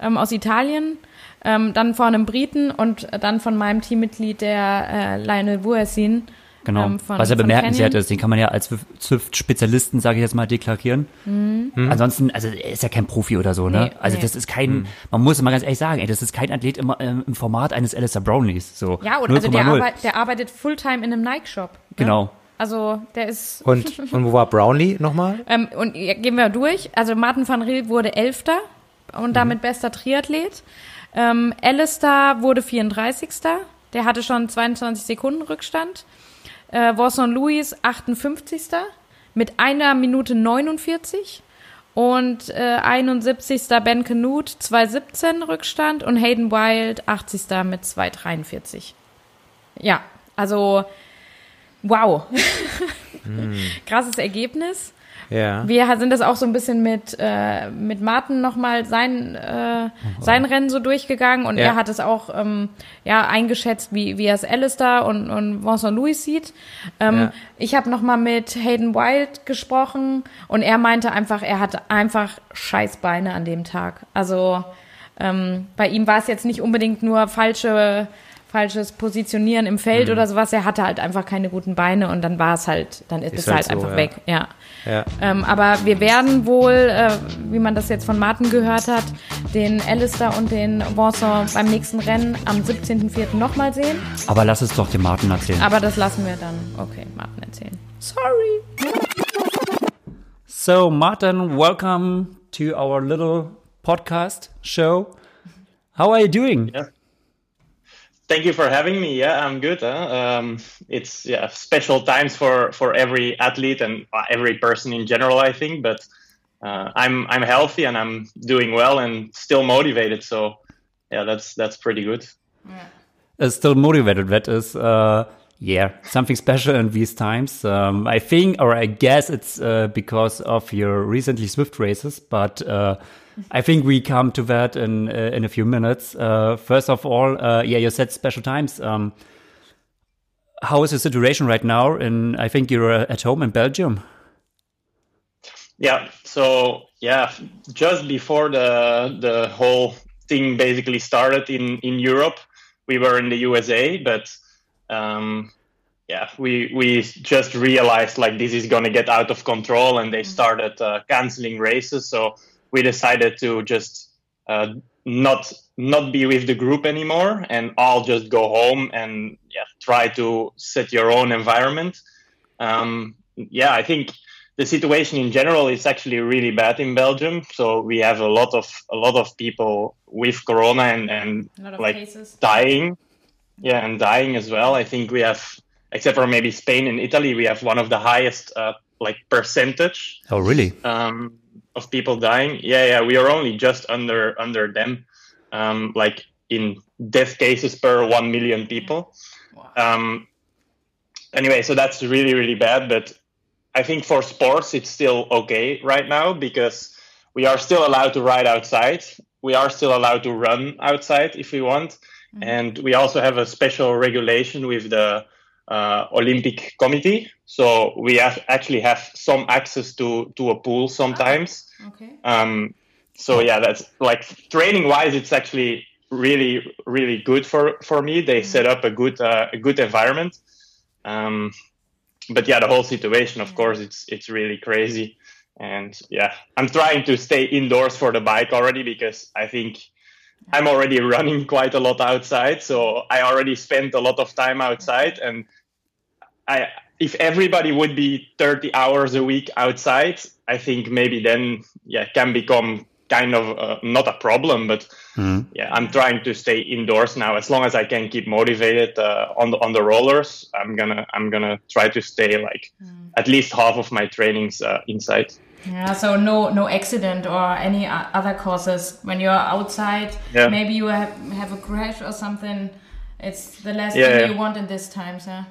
ähm, aus Italien, ähm, dann von einem Briten und dann von meinem Teammitglied, der äh, Lionel Vuessin. Genau. ähm, von- Was ja bemerkenswert ist, den kann man ja als Swift-Spezialisten, sage ich jetzt mal, deklarieren. Ansonsten, also er ist ja kein Profi oder so, ne? Mhm. Nee, also nee. das ist kein, man muss immer ganz ehrlich sagen, ey, das ist kein Athlet im, ähm, im Format eines Alistair Brownies. So Ja, und also der, 0,0. arbeit, der arbeitet Fulltime in einem Nike-Shop. Ne? Genau. Also der ist. und, und wo war Brownlee nochmal? Ähm, und ja, gehen wir durch. Also Martin van Riel wurde Elfter und damit bester Triathlet. Ähm, Alistair wurde 34. Der hatte schon 22 Sekunden Rückstand. Äh, Wasson Louis 58. mit einer Minute 49. Und äh, 71. Ben Canute 2,17 Rückstand und Hayden Wild 80. mit 2,43. Ja, also wow. Krasses Ergebnis. Ja. Wir sind das auch so ein bisschen mit, äh, mit Martin nochmal sein, äh, sein Rennen so durchgegangen und Ja. er hat es auch ähm, ja, eingeschätzt, wie, wie er es Alistair und, und Vincent Louis sieht. Ähm, Ja. Ich habe nochmal mit Hayden Wild gesprochen und er meinte einfach, er hatte einfach scheiß Beine an dem Tag. Also ähm, bei ihm war es jetzt nicht unbedingt nur falsche falsches Positionieren im Feld Mhm. oder sowas. Er hatte halt einfach keine guten Beine und dann war es halt, dann ist, Ist es halt halt, so, einfach ja. weg. Ja. Ja. Ähm, aber wir werden wohl, äh, wie man das jetzt von Martin gehört hat, den Alistair und den Vincent beim nächsten Rennen am 17.04. nochmal sehen. Aber lass es doch dem Martin erzählen. Aber das lassen wir dann, okay, Martin erzählen. Sorry. So, Martin, welcome to our little podcast show. How are you doing? Yeah. Thank you for having me. Yeah, I'm good. Huh? Um, it's yeah special times for for every athlete and uh, every person in general, I think. But uh, I'm I'm healthy and I'm doing well and still motivated. So yeah, that's that's pretty good. Uh, still motivated. That is, uh, yeah, something special in these times. Um, I think, or I guess it's uh, because of your recently Swift races, but uh, I think we come to that in uh, in a few minutes. Uh, first of all, uh, yeah, you said special times. Um, how is the situation right now? And I think you're uh, at home in Belgium. Yeah. So yeah, just before the the whole thing basically started in in Europe, we were in the USA, but um, yeah, we we just realized like this is going to get out of control, and they started uh, canceling races. So we decided to just uh, not not be with the group anymore, and all just go home and yeah, try to set your own environment. Um, yeah, I think the situation in general is actually really bad in Belgium. So we have a lot of a lot of people with corona and, and A lot of like cases. dying. Yeah, and dying as well. I think we have, except for maybe Spain and Italy, we have one of the highest uh, like percentage Oh, really? um, of people dying. Yeah, yeah, we are only just under under them. Um, like in death cases per 1 million people. Um, anyway, so that's really, really bad. But I think for sports, it's still okay right now because we are still allowed to ride outside. We are still allowed to run outside if we want. Mm-hmm. And we also have a special regulation with the uh, Olympic Committee. So we have, actually have some access to, to a pool sometimes. Ah, okay. Um, so yeah, that's like training wise, it's actually really, really good for, for me. They mm-hmm. set up a good, uh, a good environment. Um, but yeah, the whole situation, of course, it's, it's really crazy. And yeah, I'm trying to stay indoors for the bike already because I think I'm already running quite a lot outside. So I already spent a lot of time outside. And I, if everybody would be 30 hours a week outside, I think maybe then, yeah, can become kind of uh, not a problem, but mm. yeah, I'm trying to stay indoors now. As long as I can keep motivated uh, on the on the rollers, I'm gonna I'm gonna try to stay like mm. at least half of my trainings uh, inside. Yeah, so no no accident or any other causes when you're outside. Yeah. Maybe you have have a crash or something. It's the last yeah, thing yeah. you want in this times, yeah.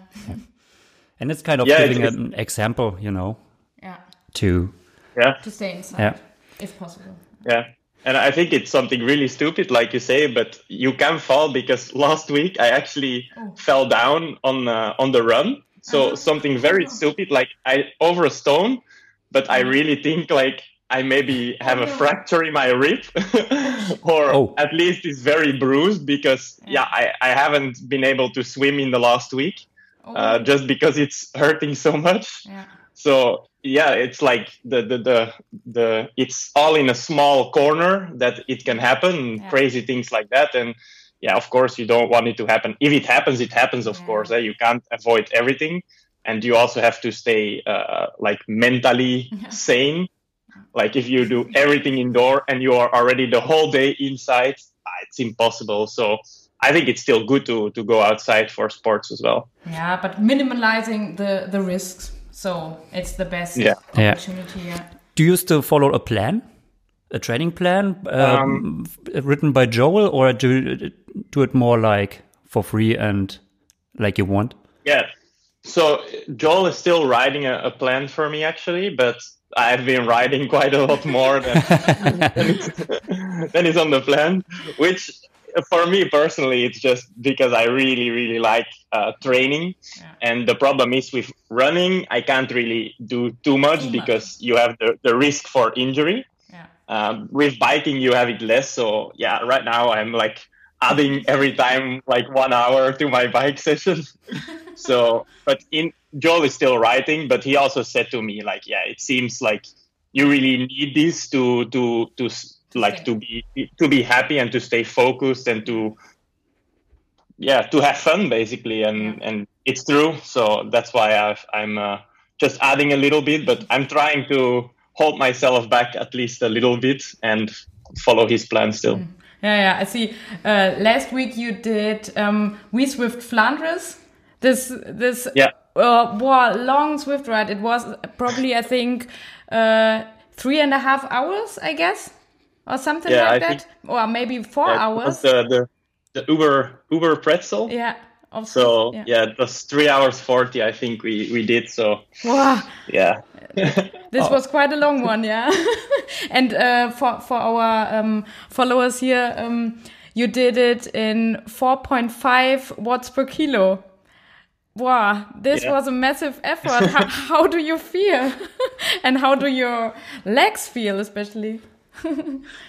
And it's kind of giving it's, an example, you know. Yeah. To yeah to stay inside, yeah. if possible. Yeah. And I think it's something really stupid, like you say, but you can fall because last week I actually oh. fell down on uh, on the run. So uh-huh. something very oh. stupid, like I over a stone, but I uh-huh. really think like I maybe have a fracture in my rib, or oh. at least it's very bruised because yeah, I, I haven't been able to swim in the last week, oh. uh, just because it's hurting so much. Yeah. So yeah, it's like the, the the the it's all in a small corner that it can happen, yeah. crazy things like that, and yeah, of course you don't want it to happen. If it happens, it happens. Of yeah. course, eh? you can't avoid everything, and you also have to stay uh, like mentally yeah. sane. Like if you do everything indoor and you are already the whole day inside, ah, it's impossible. So I think it's still good to to go outside for sports as well. Yeah, but minimalizing the the risks so it's the best yeah. opportunity. Yeah. Do you still follow a plan, a training plan um, um, written by Joel, or do do it more like for free and like you want? Yeah. So Joel is still writing a, a plan for me actually, but I've been writing quite a lot more than, than, is, on the plan, which for me personally, it's just because I really, really like uh, training. Yeah. And the problem is with running, I can't really do too much too because much. you have the, the risk for injury. Yeah. Um, with biking, you have it less. So, yeah, right now I'm like adding every time like one hour to my bike session. so, but in Joel is still writing, but he also said to me, like, yeah, it seems like you really need this to, to, to, like to be to be happy and to stay focused and to yeah to have fun basically and yeah. and it's true so that's why i am uh, just adding a little bit but i'm trying to hold myself back at least a little bit and follow his plan still mm. Yeah yeah i see uh, last week you did um we swift flanders this this yeah uh, wow, long swift ride it was probably i think uh three and a half hours i guess or something yeah, like I that, think, or maybe four yeah, hours. The, the, the Uber Uber pretzel. Yeah. So yeah. yeah, it was three hours forty. I think we we did so. Wow. Yeah. this oh. was quite a long one, yeah. and uh, for for our um, followers here, um, you did it in four point five watts per kilo. Wow, this yeah. was a massive effort. how, how do you feel? and how do your legs feel, especially?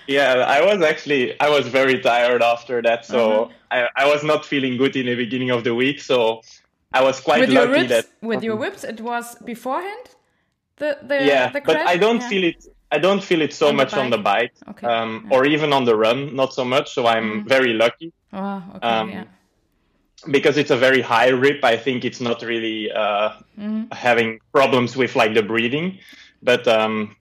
Yeah, I was actually I was very tired after that, so uh-huh. I, I was not feeling good in the beginning of the week. So I was quite with lucky your ribs, that with your whips it was beforehand. The the yeah, the but I don't yeah. feel it. I don't feel it so on much on the bike, okay. um, yeah. or even on the run, not so much. So I'm mm. very lucky. Oh, okay, um, yeah. Because it's a very high rip, I think it's not really uh, mm. having problems with like the breathing. But um,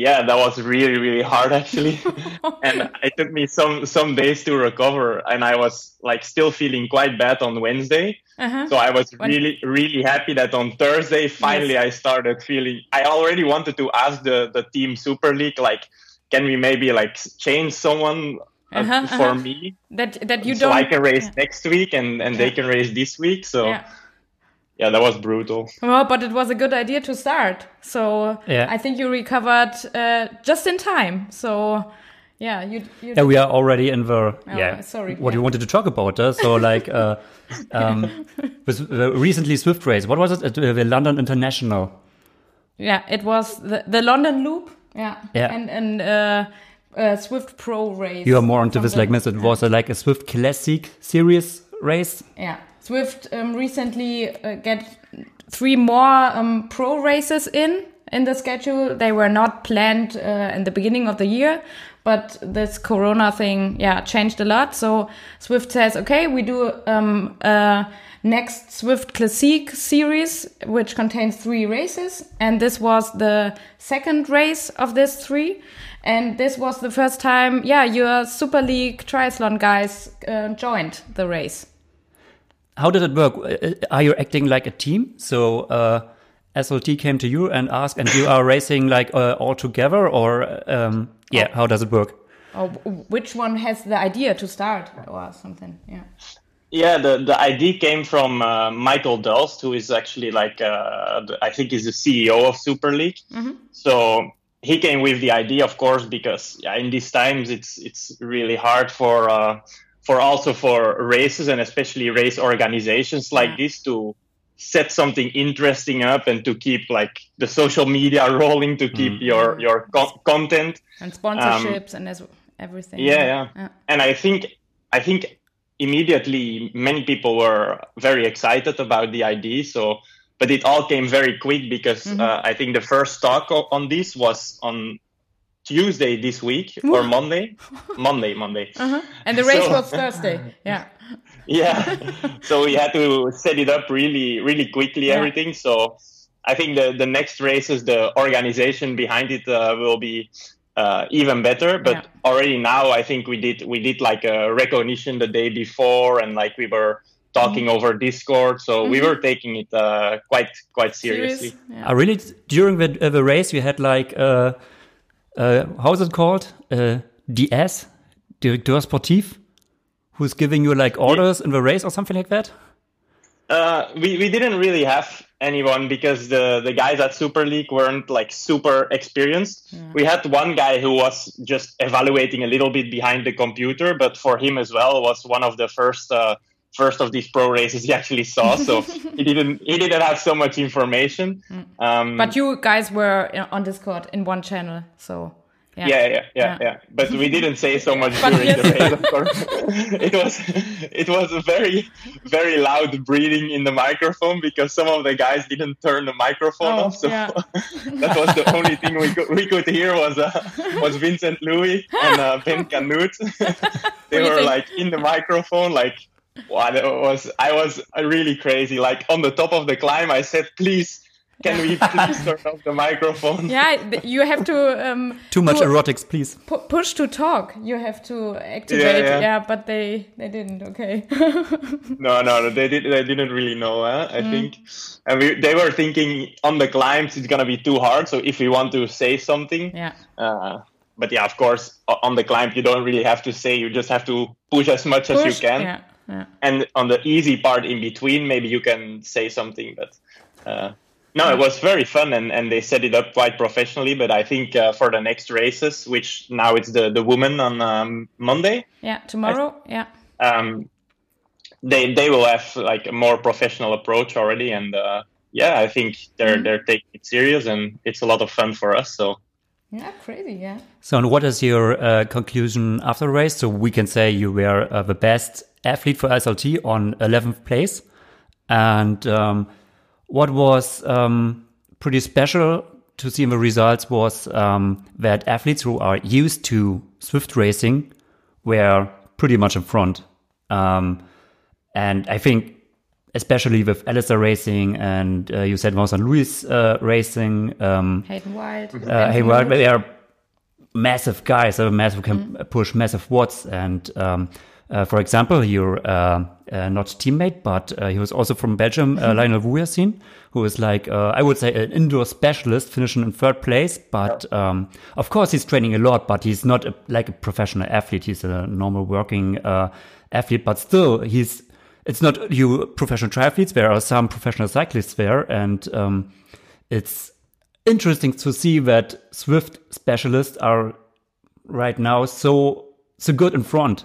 yeah, that was really really hard actually, and it took me some some days to recover, and I was like still feeling quite bad on Wednesday. Uh-huh. So I was really really happy that on Thursday finally yes. I started feeling. I already wanted to ask the the team Super League like, can we maybe like change someone uh, uh-huh, for uh-huh. me. That that you so don't. I can race yeah. next week, and and yeah. they can race this week. So. Yeah. Yeah, that was brutal. Well, but it was a good idea to start. So yeah. I think you recovered uh, just in time. So yeah, you. you yeah, we are already in the. Oh, yeah. Sorry. What yeah. you wanted to talk about? Uh, so like, uh, um, with the recently Swift race. What was it? At the London International. Yeah, it was the the London Loop. Yeah. Yeah. And and uh, uh, Zwift Pro race. You are more into this, like, miss. It was a, like a Swift Classic series race. Yeah. Zwift um, recently uh, get three more um, pro races in in the schedule. They were not planned uh, in the beginning of the year, but this Corona thing, yeah, changed a lot. So Swift says, okay, we do um, next Swift Classic series, which contains three races, and this was the second race of this three. And this was the first time, yeah, your Super League triathlon guys uh, joined the race how did it work? Uh, are you acting like a team? So uh, SLT came to you and asked, and you are racing like uh, all together, or um, yeah, oh. how does it work? Oh, which one has the idea to start or something? Yeah. Yeah, the, the idea came from uh, Michael Dulst, who is actually like uh, I think he's the CEO of Super League. Mm -hmm. So he came with the idea, of course, because in these times it's it's really hard for uh, for also for races and especially race organizations like yeah. this to set something interesting up and to keep like the social media rolling to keep mm. your your co- content and sponsorships um, and as everything yeah, yeah, yeah and i think i think immediately many people were very excited about the idea so but it all came very quick because mm-hmm. uh, i think the first talk on this was on Tuesday this week or Monday, Monday, Monday. Uh-huh. And the race so, was Thursday. Yeah. Yeah. so we had to set it up really, really quickly. Yeah. Everything. So I think the the next races, the organization behind it uh, will be uh, even better. But yeah. already now, I think we did we did like a recognition the day before, and like we were talking mm-hmm. over Discord. So mm-hmm. we were taking it uh, quite quite seriously. Serious? Yeah. Uh, really, during the, uh, the race, we had like uh, uh, how's it called? Uh, DS, Directeur Sportif, who's giving you like orders in the race or something like that? Uh, we, we didn't really have anyone because the, the guys at Super League weren't like super experienced. Yeah. We had one guy who was just evaluating a little bit behind the computer, but for him as well was one of the first uh, first of these pro races he actually saw. So he didn't he didn't have so much information. Mm. Um, but you guys were on Discord in one channel, so. Yeah. Yeah, yeah, yeah, yeah, But we didn't say so much during yes. the race, of course. it was it was a very very loud breathing in the microphone because some of the guys didn't turn the microphone oh, off. So yeah. that was the only thing we could we could hear was uh, was Vincent Louis and uh, Ben Canute. they were like in the microphone, like Wow, it was I was really crazy. Like on the top of the climb, I said, "Please, can we please turn off the microphone?" Yeah, you have to. Um, Too much erotics, please. Pu push to talk. You have to activate. Yeah, yeah. yeah but they they didn't. Okay. no, no, they did. They didn't really know. Huh? I mm. think, and we, they were thinking on the climbs it's gonna be too hard. So if we want to say something, yeah. Uh, but yeah, of course, on the climb you don't really have to say. You just have to push as much push, as you can. Yeah yeah. And on the easy part in between, maybe you can say something. But uh, no, it was very fun, and, and they set it up quite professionally. But I think uh, for the next races, which now it's the the woman on um, Monday. Yeah, tomorrow. I, yeah. Um, they they will have like a more professional approach already, and uh, yeah, I think they're mm-hmm. they're taking it serious, and it's a lot of fun for us. So. Yeah, crazy. Yeah. So, and what is your uh, conclusion after the race? So we can say you were uh, the best athlete for SLT on 11th place. And um, what was um, pretty special to see in the results was um, that athletes who are used to Swift racing were pretty much in front. Um, and I think, especially with Alistair Racing and uh, you said Vincent Louis uh, Racing, um, Hayden Wild, uh, Hayden Wild, they are massive guys, so massive can mm. push massive watts and um, uh, for example, your uh, uh, not teammate, but uh, he was also from Belgium, uh, Lionel Vujasin, who is like uh, I would say an indoor specialist, finishing in third place. But um, of course, he's training a lot, but he's not a, like a professional athlete. He's a normal working athlete, but still, he's it's not you professional triathletes. There are some professional cyclists there, and um, it's interesting to see that Swift specialists are right now so so good in front.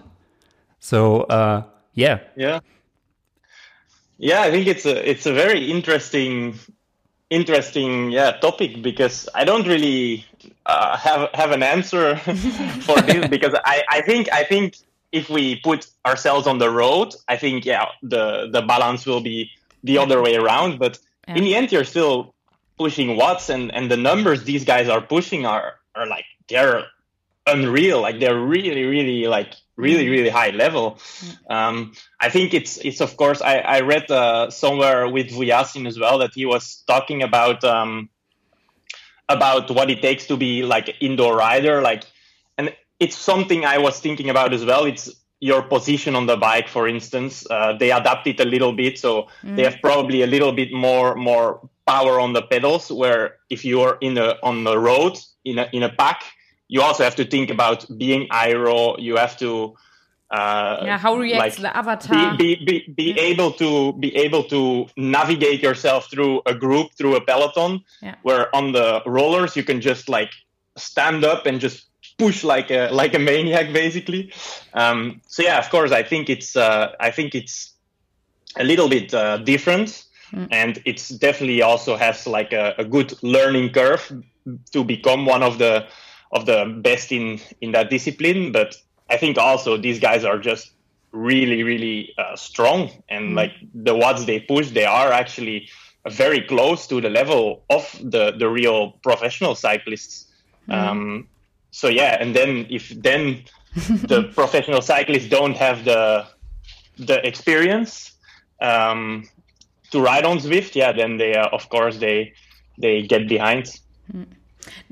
So uh, yeah, yeah, yeah. I think it's a it's a very interesting interesting yeah topic because I don't really uh, have have an answer for this because I I think I think if we put ourselves on the road, I think yeah the the balance will be the other way around. But yeah. in the end, you're still pushing watts, and and the numbers these guys are pushing are are like they're unreal. Like they're really really like really really high level. Um, I think it's it's of course I I read uh, somewhere with Vujasin as well that he was talking about. Um, about what it takes to be like indoor rider like and it's something I was thinking about as well. It's your position on the bike, for instance. Uh, they adapt it a little bit, so mm. they have probably a little bit more more power on the pedals. Where if you're in a on the road in a in a pack, you also have to think about being aero. You have to uh, yeah, how reacts like, the avatar? Be be, be, be yeah. able to be able to navigate yourself through a group through a peloton. Yeah. Where on the rollers you can just like stand up and just push like a like a maniac basically um, so yeah of course i think it's uh, i think it's a little bit uh, different mm. and it's definitely also has like a, a, good learning curve to become one of the of the best in in that discipline but i think also these guys are just really really uh, strong and mm. like the watts they push they are actually very close to the level of the the real professional cyclists mm. um, so yeah, and then if then the professional cyclists don't have the the experience um, to ride on Zwift, yeah, then they uh, of course they they get behind.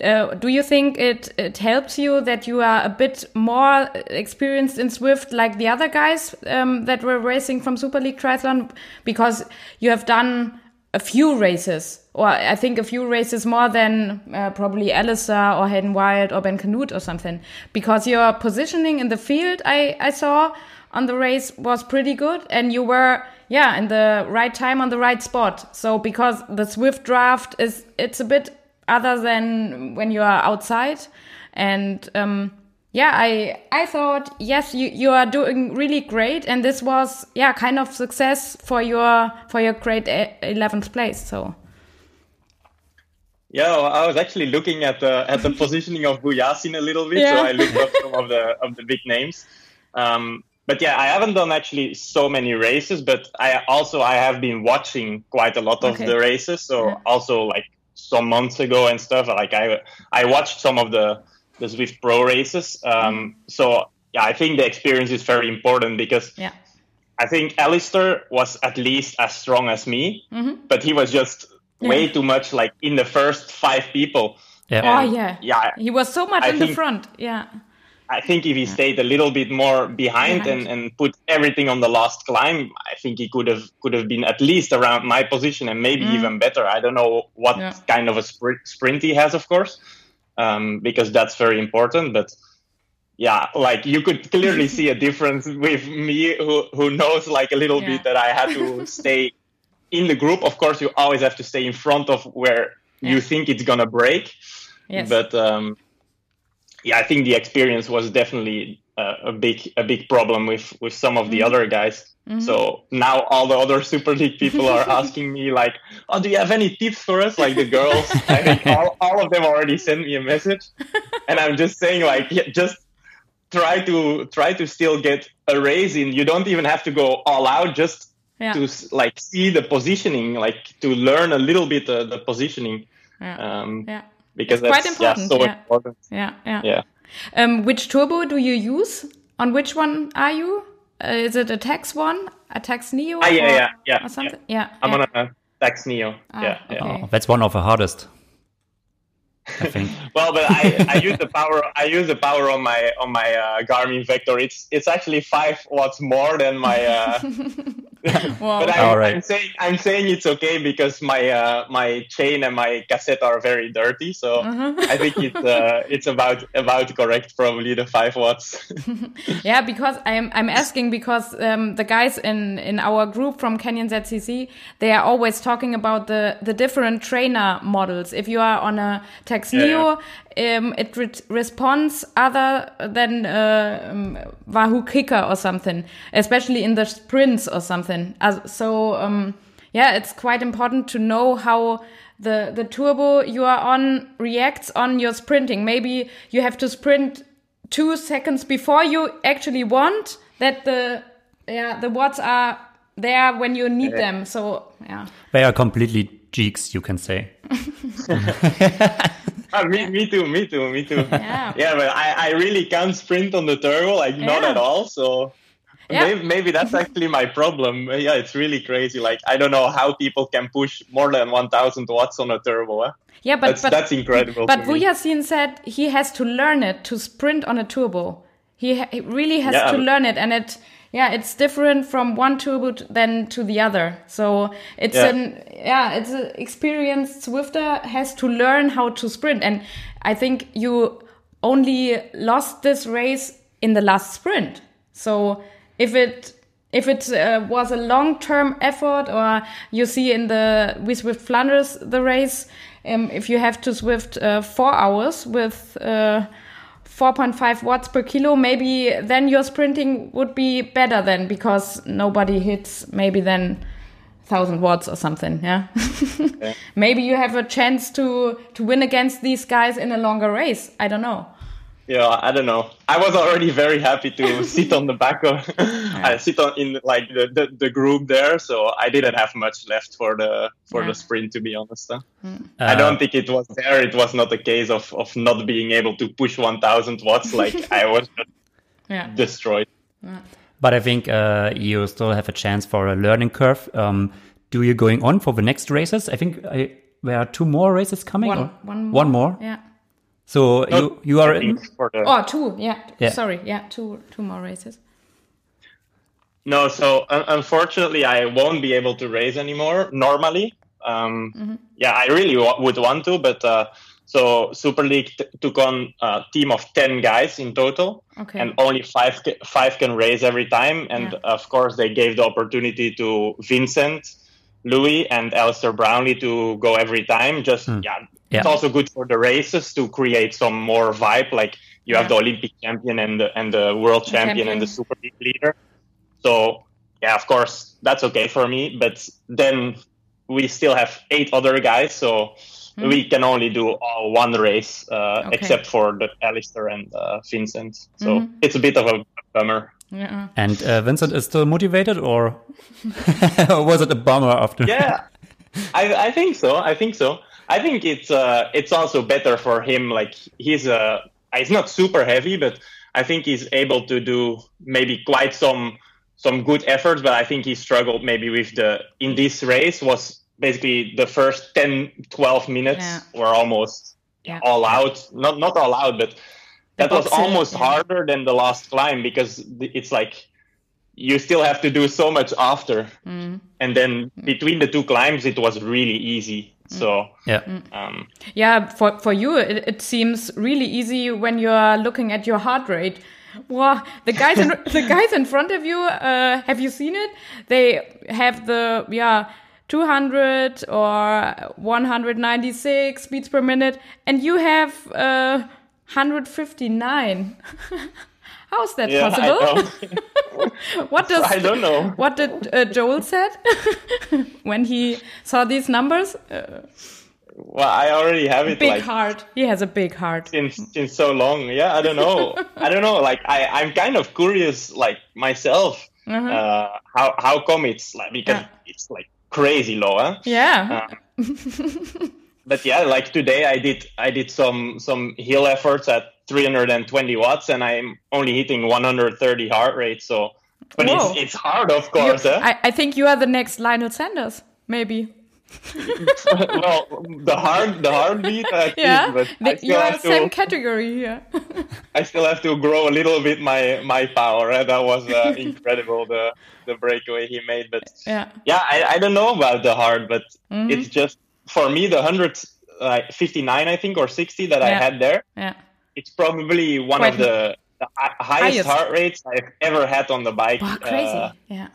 Uh, do you think it, it helps you that you are a bit more experienced in Swift like the other guys um, that were racing from Super League Triathlon? Because you have done a few races, or I think a few races more than uh, probably Alistair or Hayden Wild or Ben Canute or something. Because your positioning in the field, I, I saw on the race was pretty good, and you were yeah in the right time on the right spot. So because the swift draft is it's a bit other than when you are outside, and um, yeah, I I thought yes, you you are doing really great, and this was yeah kind of success for your for your great eleventh place. So. Yeah, well, I was actually looking at the at the positioning of Vujasin a little bit, yeah. so I looked up some of the of the big names. Um, but yeah, I haven't done actually so many races, but I also I have been watching quite a lot of okay. the races. So yeah. also like some months ago and stuff, like I I watched some of the the Zwift Pro races. Um, mm-hmm. So yeah, I think the experience is very important because yeah. I think Alistair was at least as strong as me, mm-hmm. but he was just yeah. way too much like in the first five people. Yeah. oh yeah. Yeah. He was so much I in think, the front. Yeah. I think if he stayed a little bit more behind, And, and put everything on the last climb, I think he could have could have been at least around my position and maybe mm. even better. I don't know what yeah. kind of a sprint, sprint he has, of course, um, because that's very important. But yeah, like you could clearly see a difference with me, who who knows like a little yeah. bit that I had to stay in the group. Of course, you always have to stay in front of where yeah. you think it's gonna break. Yes. But um, yeah, I think the experience was definitely uh, a big a big problem with with some of the mm-hmm. other guys. Mm-hmm. So now all the other Super League people are asking me like, "Oh, do you have any tips for us?" Like the girls, I think all, all of them already sent me a message, and I'm just saying like, yeah, just try to try to still get a raise in. You don't even have to go all out. Just yeah. to like see the positioning, like to learn a little bit uh, the positioning. Yeah. Um, yeah. Because it's that's quite important. Yeah, so yeah. important. Yeah. Yeah. Yeah. Um, which turbo do you use? On which one are you? Uh, is it a Tacx one, a Tacx Neo? Ah, yeah, yeah, yeah, or something? Yeah, yeah I'm yeah. on a Tacx Neo. Ah, yeah, okay. yeah. Oh, that's one of the hardest. I think. well, but I, I use the power. I use the power on my on my uh, Garmin Vector. It's it's actually five watts more than my. Uh, Wow. but I, All right. I'm saying I'm saying it's okay because my uh, my chain and my cassette are very dirty. So I think it's uh, it's about about correct. Probably the five watts. Yeah, because I'm I'm asking because um, the guys in in our group from Canyon ZCC they are always talking about the the different trainer models. If you are on a Tex Neo, um, it re responds other than uh, um, Wahoo Kicker or something, especially in the sprints or something. As, so um, yeah, it's quite important to know how the the turbo you are on reacts on your sprinting. Maybe you have to sprint two seconds before you actually want that the yeah the watts are there when you need them. So yeah, They are completely geeks, you can say. Ah, me, me too. Me too. Me too. Yeah. Yeah, but I, I really can't sprint on the turbo, like not at all. So Yeah. maybe, maybe that's actually my problem. Yeah, it's really crazy. Like I don't know how people can push more than 1,000 watts on a turbo. Huh? yeah, but That's but that's incredible. but. Vujasin said he has to learn it to sprint on a turbo. He, he really has Yeah. to learn it, and it yeah it's different from one turbo t- than to the other. So it's Yeah. an yeah it's an experienced Swifter has to learn how to sprint, and I think you only lost this race in the last sprint. So if it if it uh, was a long term effort, or you see in the we Swift Flanders the race, um, if you have to Swift uh, four hours with uh, 4.5 watts per kilo, maybe then your sprinting would be better then because nobody hits maybe then 1000 watts or something. Yeah. maybe you have a chance to to win against these guys in a longer race. I don't know. Yeah, I don't know. I was already very happy to sit on the back of, I sit on in like the, the, the group there, so I didn't have much left for the for Yeah. the sprint. To be honest, huh? Uh, I don't think it was there. It was not a case of of not being able to push 1,000 watts. Like I was just Yeah. destroyed. But I think uh, you still have a chance for a learning curve. Um, do you going on for the next races? I think I, there are two more races coming. One, or- one more. One more. Yeah. So you you are in. for the Oh, two. Yeah. Yeah. Sorry. Yeah. Two. Two more races. No, so un- unfortunately, I won't be able to race anymore normally. Um, Yeah, I really wa- would want to, but uh, so Super League t- took on a team of 10 guys in total, Okay. and only five, ca- five can race every time. And Yeah. of course, they gave the opportunity to Vincent, Louis, and Alistair Brownlee to go every time. Just, yeah, Yeah. it's also good for the races to create some more vibe. Like you have the Olympic champion and the, and the world champion, and the Super League leader. So yeah, of course that's okay for me. But then we still have eight other guys, so we can only do all one race, uh. Okay. except for the Alistair and uh, Vincent. So it's a bit of a bummer. Yeah. And uh, Vincent is still motivated, or was it a bummer after? Yeah, I, I think so. I think so. I think it's uh, it's also better for him. Like he's uh, he's not super heavy, but I think he's able to do maybe quite some some good efforts. But I think he struggled maybe with the in this race was basically the first 10, 12 minutes Yeah. were almost Yeah. all out. Not not all out, but that was almost yeah. harder than the last climb because it's like you still have to do so much after Mm. and then between the two climbs it was really easy so Yeah. um, Yeah, for for you, it, it seems really easy when you are looking at your heart rate. Wow, the guys in the guys in front of you, uh, have you seen it? They have the yeah. 200 or 196 beats per minute, and you have uh, 159. How's that yeah possible? What does I don't know What did uh, Joel said when he saw these numbers? Uh, well i already have it big like heart. He has a big heart. since since so long yeah i don't know i don't know like i i'm kind of curious like myself uh how how come it's like because Uh-huh. Yeah. it's like crazy low huh? Yeah. but yeah like today i did i did some some hill efforts at 320 watts and i'm only hitting 130 heart rate so but Whoa. it's it's hard of You- course huh? I, I think you are the next Lionel Sanders, maybe. well, the hard, the heartbeat. I Yeah, think, but the, you are same to, category here. I still have to grow a little bit my my power. eh? That was uh, incredible the the breakaway he made. But yeah. yeah, I, I don't know about the hard, but Mhm. it's just for me the hundred like fifty nine I think or sixty that I had there. Yeah. It's probably one Quite of the, the highest, highest. heart rates I've ever had on the bike. Wow, crazy. Uh, yeah.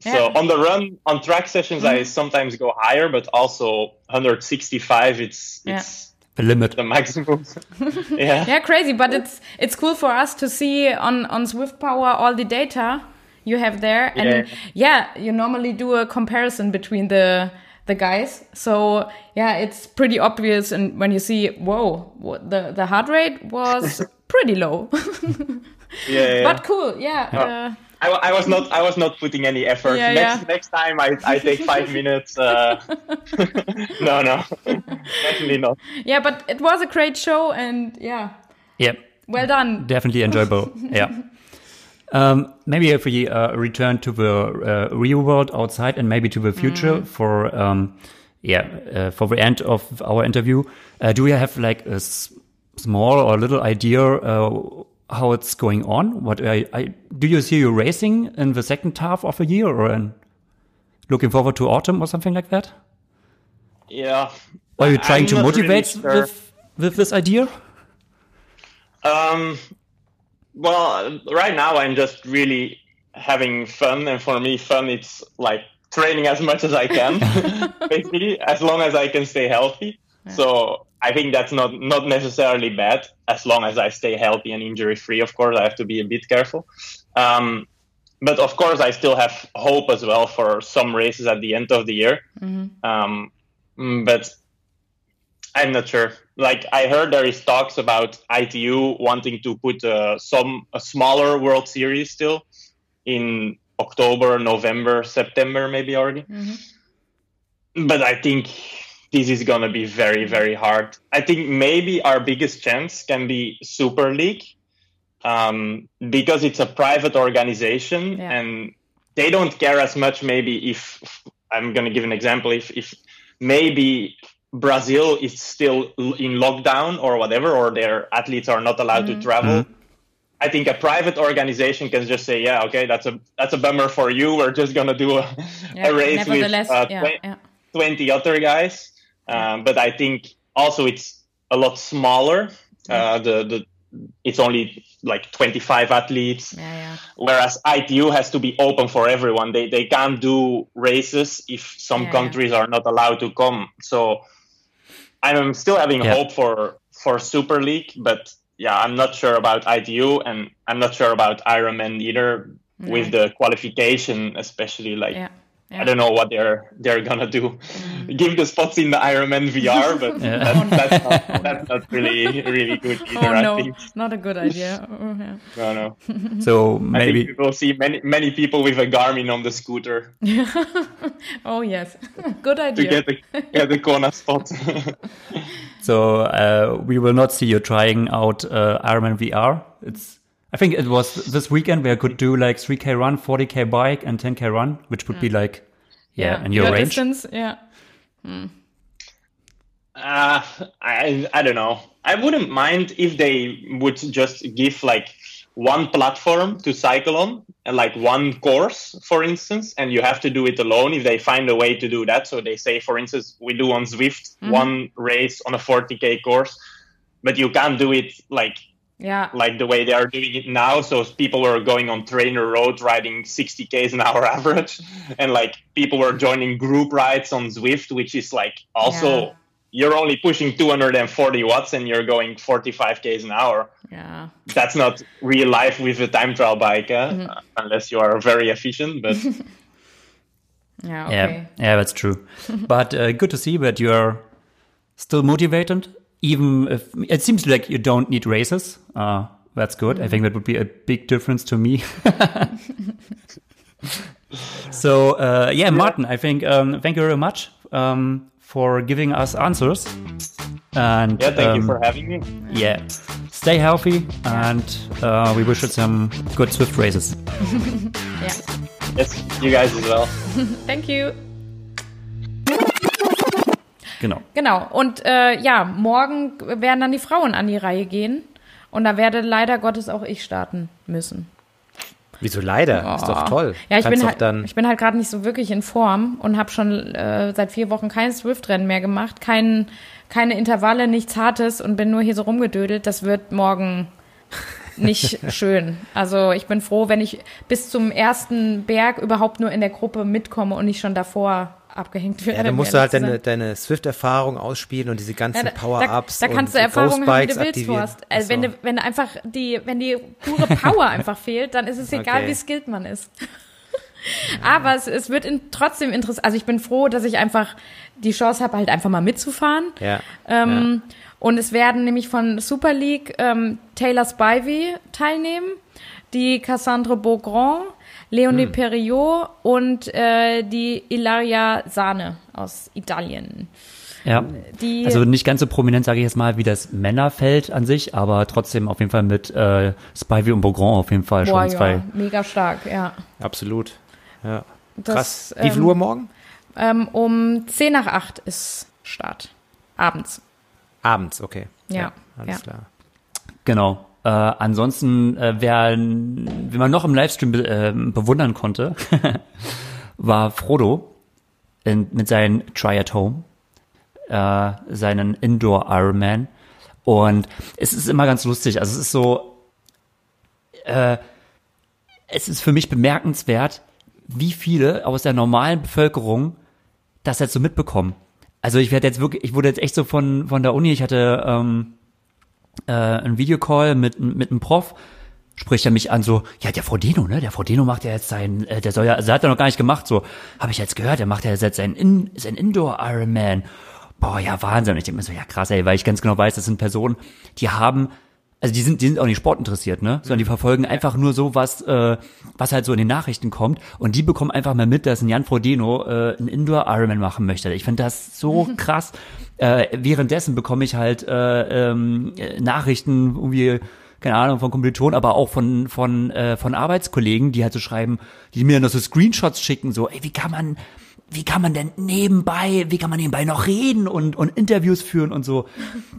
So Yeah. Mm-hmm. on the run, on track sessions, I sometimes go higher, but also 165. It's Yeah. it's The limit. the maximum. yeah. Yeah, crazy, but it's it's cool for us to see on on Swift Power all the data you have there, and yeah, you normally do a comparison between the the guys. So yeah, it's pretty obvious, and when you see, whoa, what, the the heart rate was pretty low, yeah, yeah. but cool, yeah. Uh, I, I was not I was not putting any effort. Yeah, next yeah. next time I, I take five minutes. Uh, no, no, definitely not. yeah, but it was a great show, and yeah, Yeah, well done. definitely enjoyable. yeah. Um, maybe if we uh, return to the uh, real world outside and maybe to the future for um, yeah uh, for the end of our interview, uh, do you have like a s- small or little idea uh, how it's going on? What I, I do you see you racing in the second half of the year or in, looking forward to autumn or something like that? Yeah. Are you I'm trying to not really motivate sure. with with this idea? Um, well, right now I'm just really having fun, and for me, fun it's like training as much as I can, basically, as long as I can stay healthy. So I think that's not not necessarily bad, as long as I stay healthy and injury free. Of course, I have to be a bit careful. Um, but of course, I still have hope as well for some races at the end of the year. Um, mm, but I'm not sure. Like I heard there is talks about ITU wanting to put uh, some a smaller World Series still in October, November, September, maybe already. But I think this is gonna be very, very hard. I think maybe our biggest chance can be Super League um, because it's a private organization Yeah. and they don't care as much. Maybe if I'm gonna give an example, if if maybe Brazil is still in lockdown or whatever, or their athletes are not allowed to travel. I think a private organization can just say, "Yeah, okay, that's a that's a bummer for you. We're just gonna do a, Yeah, a race with uh, yeah, twen- yeah. 20 other guys." Um, but I think also it's a lot smaller. Uh, the the it's only like 25 athletes Yeah, yeah. whereas ITU has to be open for everyone. They they can't do races if some Yeah, yeah. countries are not allowed to come. So I'm still having Yeah. hope for for Super League, but yeah, I'm not sure about ITU and I'm not sure about Ironman either with the qualification, especially like Yeah. I don't know what they're they're gonna do. Give the spots in the Ironman VR, but Yeah. that's, that's, not, that's not really really good either. Oh I no, think not a good idea. Oh, yeah. no no. So I think maybe we will see many many people with a Garmin on the scooter Oh yes, good idea. to idea. get the get the corner spot. So uh, we will not see you trying out uh, Ironman VR. It's I think it was this weekend where I could do like 3k run, 40k bike, and 10k run, which would be mm. like yeah, in your, range. distance. Yeah, hmm. uh, I I don't know. I wouldn't mind if they would just give like one platform to cycle on and like one course, for instance, and you have to do it alone if they find a way to do that. So they say, for instance, we do on Zwift mm-hmm. one race on a 40k course, but you can't do it like yeah, like the way they are doing it now. So people were going on trainer road riding 60 k's an hour average, and like people were joining group rides on Zwift, which is like also Yeah. you're only pushing 240 watts and you're going 45 k's an hour. yeah. That's not real life with a time trial bike, uh, Mm-hmm. unless you are very efficient. But Yeah, Yeah, yeah, that's true. but uh, good to see that you are still motivated, even if it seems like you don't need races. Uh, that's good. I think that would be a big difference to me. so uh, yeah, Martin, I think um, thank you very much um, for giving us answers. And yeah, thank you um, for having me. yeah, stay healthy, and uh, we wish you some good Swift races. Yeah. Yes, you guys as well. Thank you. Genau. Genau. Und äh, ja, morgen werden dann die Frauen an die Reihe gehen. Und da werde leider Gottes auch ich starten müssen. Wieso leider? Oh. Ist doch toll. Ja, ich bin, halt, dann ich bin halt gerade nicht so wirklich in Form und habe schon äh, seit vier Wochen kein Swift-Rennen mehr gemacht, kein, keine Intervalle, nichts Hartes und bin nur hier so rumgedödelt. Das wird morgen nicht schön. Also ich bin froh, wenn ich bis zum ersten Berg überhaupt nur in der Gruppe mitkomme und nicht schon davor abgehängt werde. Ja, dann musst du halt deine, deine Swift-Erfahrung ausspielen und diese ganzen ja, Power-Ups. Da, da, kannst du Erfahrungen haben, wie du willst, Horst. Also wenn, du, wenn einfach die, wenn die pure Power einfach fehlt, dann ist es egal, okay. wie skilled man ist. Aber es, es wird in, trotzdem interessant. Also ich bin froh, dass ich einfach die Chance habe, halt einfach mal mitzufahren. Ja. Ähm, ja. Und es werden nämlich von Super League ähm, Taylor Spivey teilnehmen, die Cassandre Beaugrand, Leonie hm. Perriot und äh, die Ilaria Sahne aus Italien. Ja, die, also nicht ganz so prominent, sage ich jetzt mal, wie das Männerfeld an sich, aber trotzdem auf jeden Fall mit äh, Spivey und Beaugrand auf jeden Fall boah, schon zwei. Ja, mega stark, ja. Absolut, ja. Das, Krass. Wie viel ähm, Uhr morgen? Ähm, um 10 nach 8 ist Start. Abends. Abends, okay. Ja, ja alles ja. klar. Genau. Äh, ansonsten, äh, wer, wie man noch im Livestream be äh, bewundern konnte, war Frodo in, mit seinen Try at Home, äh, seinen Indoor Ironman. Und es ist immer ganz lustig. Also es ist so, äh, es ist für mich bemerkenswert, wie viele aus der normalen Bevölkerung das jetzt so mitbekommen. Also ich werde jetzt wirklich, ich wurde jetzt echt so von von der Uni, ich hatte ähm, äh, einen Videocall mit, mit einem Prof, spricht er mich an so, ja, der Frodeno, ne, der Frodeno macht ja jetzt sein, äh, der soll ja, also hat er noch gar nicht gemacht, so, habe ich jetzt gehört, der macht ja jetzt sein, In, sein Indoor Ironman. Boah, ja, Wahnsinn. Und ich denke mir so, ja krass, ey, weil ich ganz genau weiß, das sind Personen, die haben also die sind, die sind auch nicht sportinteressiert, ne? Sondern die verfolgen einfach nur so, was, äh, was halt so in den Nachrichten kommt. Und die bekommen einfach mal mit, dass ein Jan Frodeno äh, ein Indoor Ironman machen möchte. Ich finde das so krass. Äh, währenddessen bekomme ich halt äh, ähm, Nachrichten irgendwie keine Ahnung, von Kommilitonen, aber auch von, von, äh, von Arbeitskollegen, die halt so schreiben, die mir noch so Screenshots schicken, so, ey, wie kann man, wie kann man denn nebenbei, wie kann man nebenbei noch reden und, und Interviews führen und so.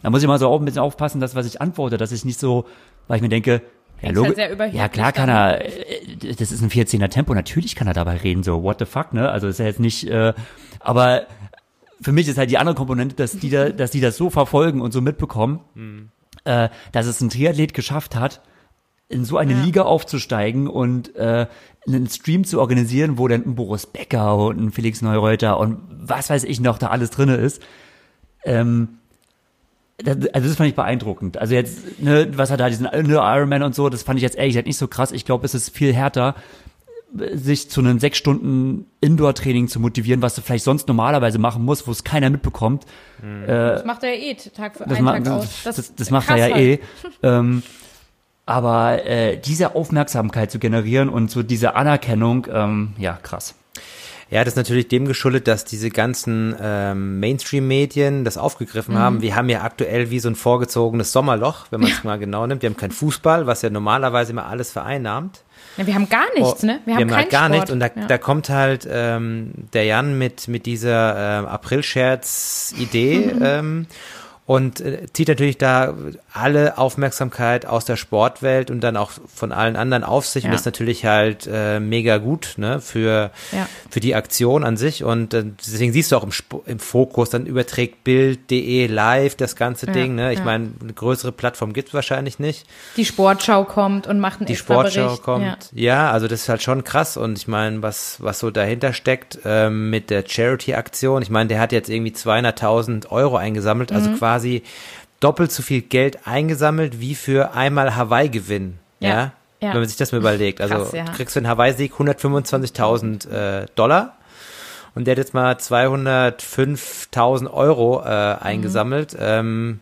Da muss ich mal so auch ein bisschen aufpassen, dass was ich antworte, dass ich nicht so, weil ich mir denke, ja, Logo, halt ja klar kann er, äh, das ist ein 14er Tempo, natürlich kann er dabei reden, so what the fuck, ne? Also ist ja jetzt nicht, äh, aber für mich ist halt die andere Komponente, dass die da, dass die das so verfolgen und so mitbekommen, mhm. äh, dass es ein Triathlet geschafft hat, in so eine ja. Liga aufzusteigen und äh, einen Stream zu organisieren, wo dann ein Boris Becker und ein Felix Neureuter und was weiß ich noch da alles drinne ist. Ähm, das, also das fand ich beeindruckend. Also jetzt, ne, was hat da diesen ne, Ironman und so, das fand ich jetzt ehrlich gesagt nicht so krass. Ich glaube, es ist viel härter, sich zu einem sechs Stunden Indoor-Training zu motivieren, was du vielleicht sonst normalerweise machen musst, wo es keiner mitbekommt. Mhm. Äh, das macht er ja eh Tag für einen Tag aus. Das, das, das macht er ja eh. halt. eh. ähm, aber äh, diese Aufmerksamkeit zu generieren und so diese Anerkennung, ähm, ja, krass. Ja, das ist natürlich dem geschuldet, dass diese ganzen ähm, Mainstream-Medien das aufgegriffen mhm. haben. Wir haben ja aktuell wie so ein vorgezogenes Sommerloch, wenn man es ja. mal genau nimmt. Wir haben kein Fußball, was ja normalerweise immer alles vereinnahmt. Ja, wir haben gar nichts, oh, ne? Wir haben, wir haben halt gar nichts und da, ja. da kommt halt ähm, der Jan mit mit dieser äh, April-Scherz-Idee ähm, und äh, zieht natürlich da alle Aufmerksamkeit aus der Sportwelt und dann auch von allen anderen auf sich. Ja. Und das ist natürlich halt äh, mega gut ne, für, ja. für die Aktion an sich. Und äh, deswegen siehst du auch im, Sp im Fokus, dann überträgt Bild.de live das ganze ja. Ding. Ne? Ich meine, eine größere Plattform gibt's wahrscheinlich nicht. Die Sportschau kommt und macht einen Die Sportschau Bericht. kommt. Ja. also das ist halt schon krass. Und ich meine, was, was so dahinter steckt ähm, mit der Charity-Aktion. Ich meine, der hat jetzt irgendwie 200.000 Euro eingesammelt, also mhm. quasi doppelt so viel Geld eingesammelt wie für einmal Hawaii-Gewinn. Ja. ja. Wenn man sich das mal überlegt. Also Krass, ja. du kriegst für einen Hawaii-Sieg 125.000 äh, Dollar und der hat jetzt mal 205.000 Euro äh, eingesammelt. Mhm. Ähm,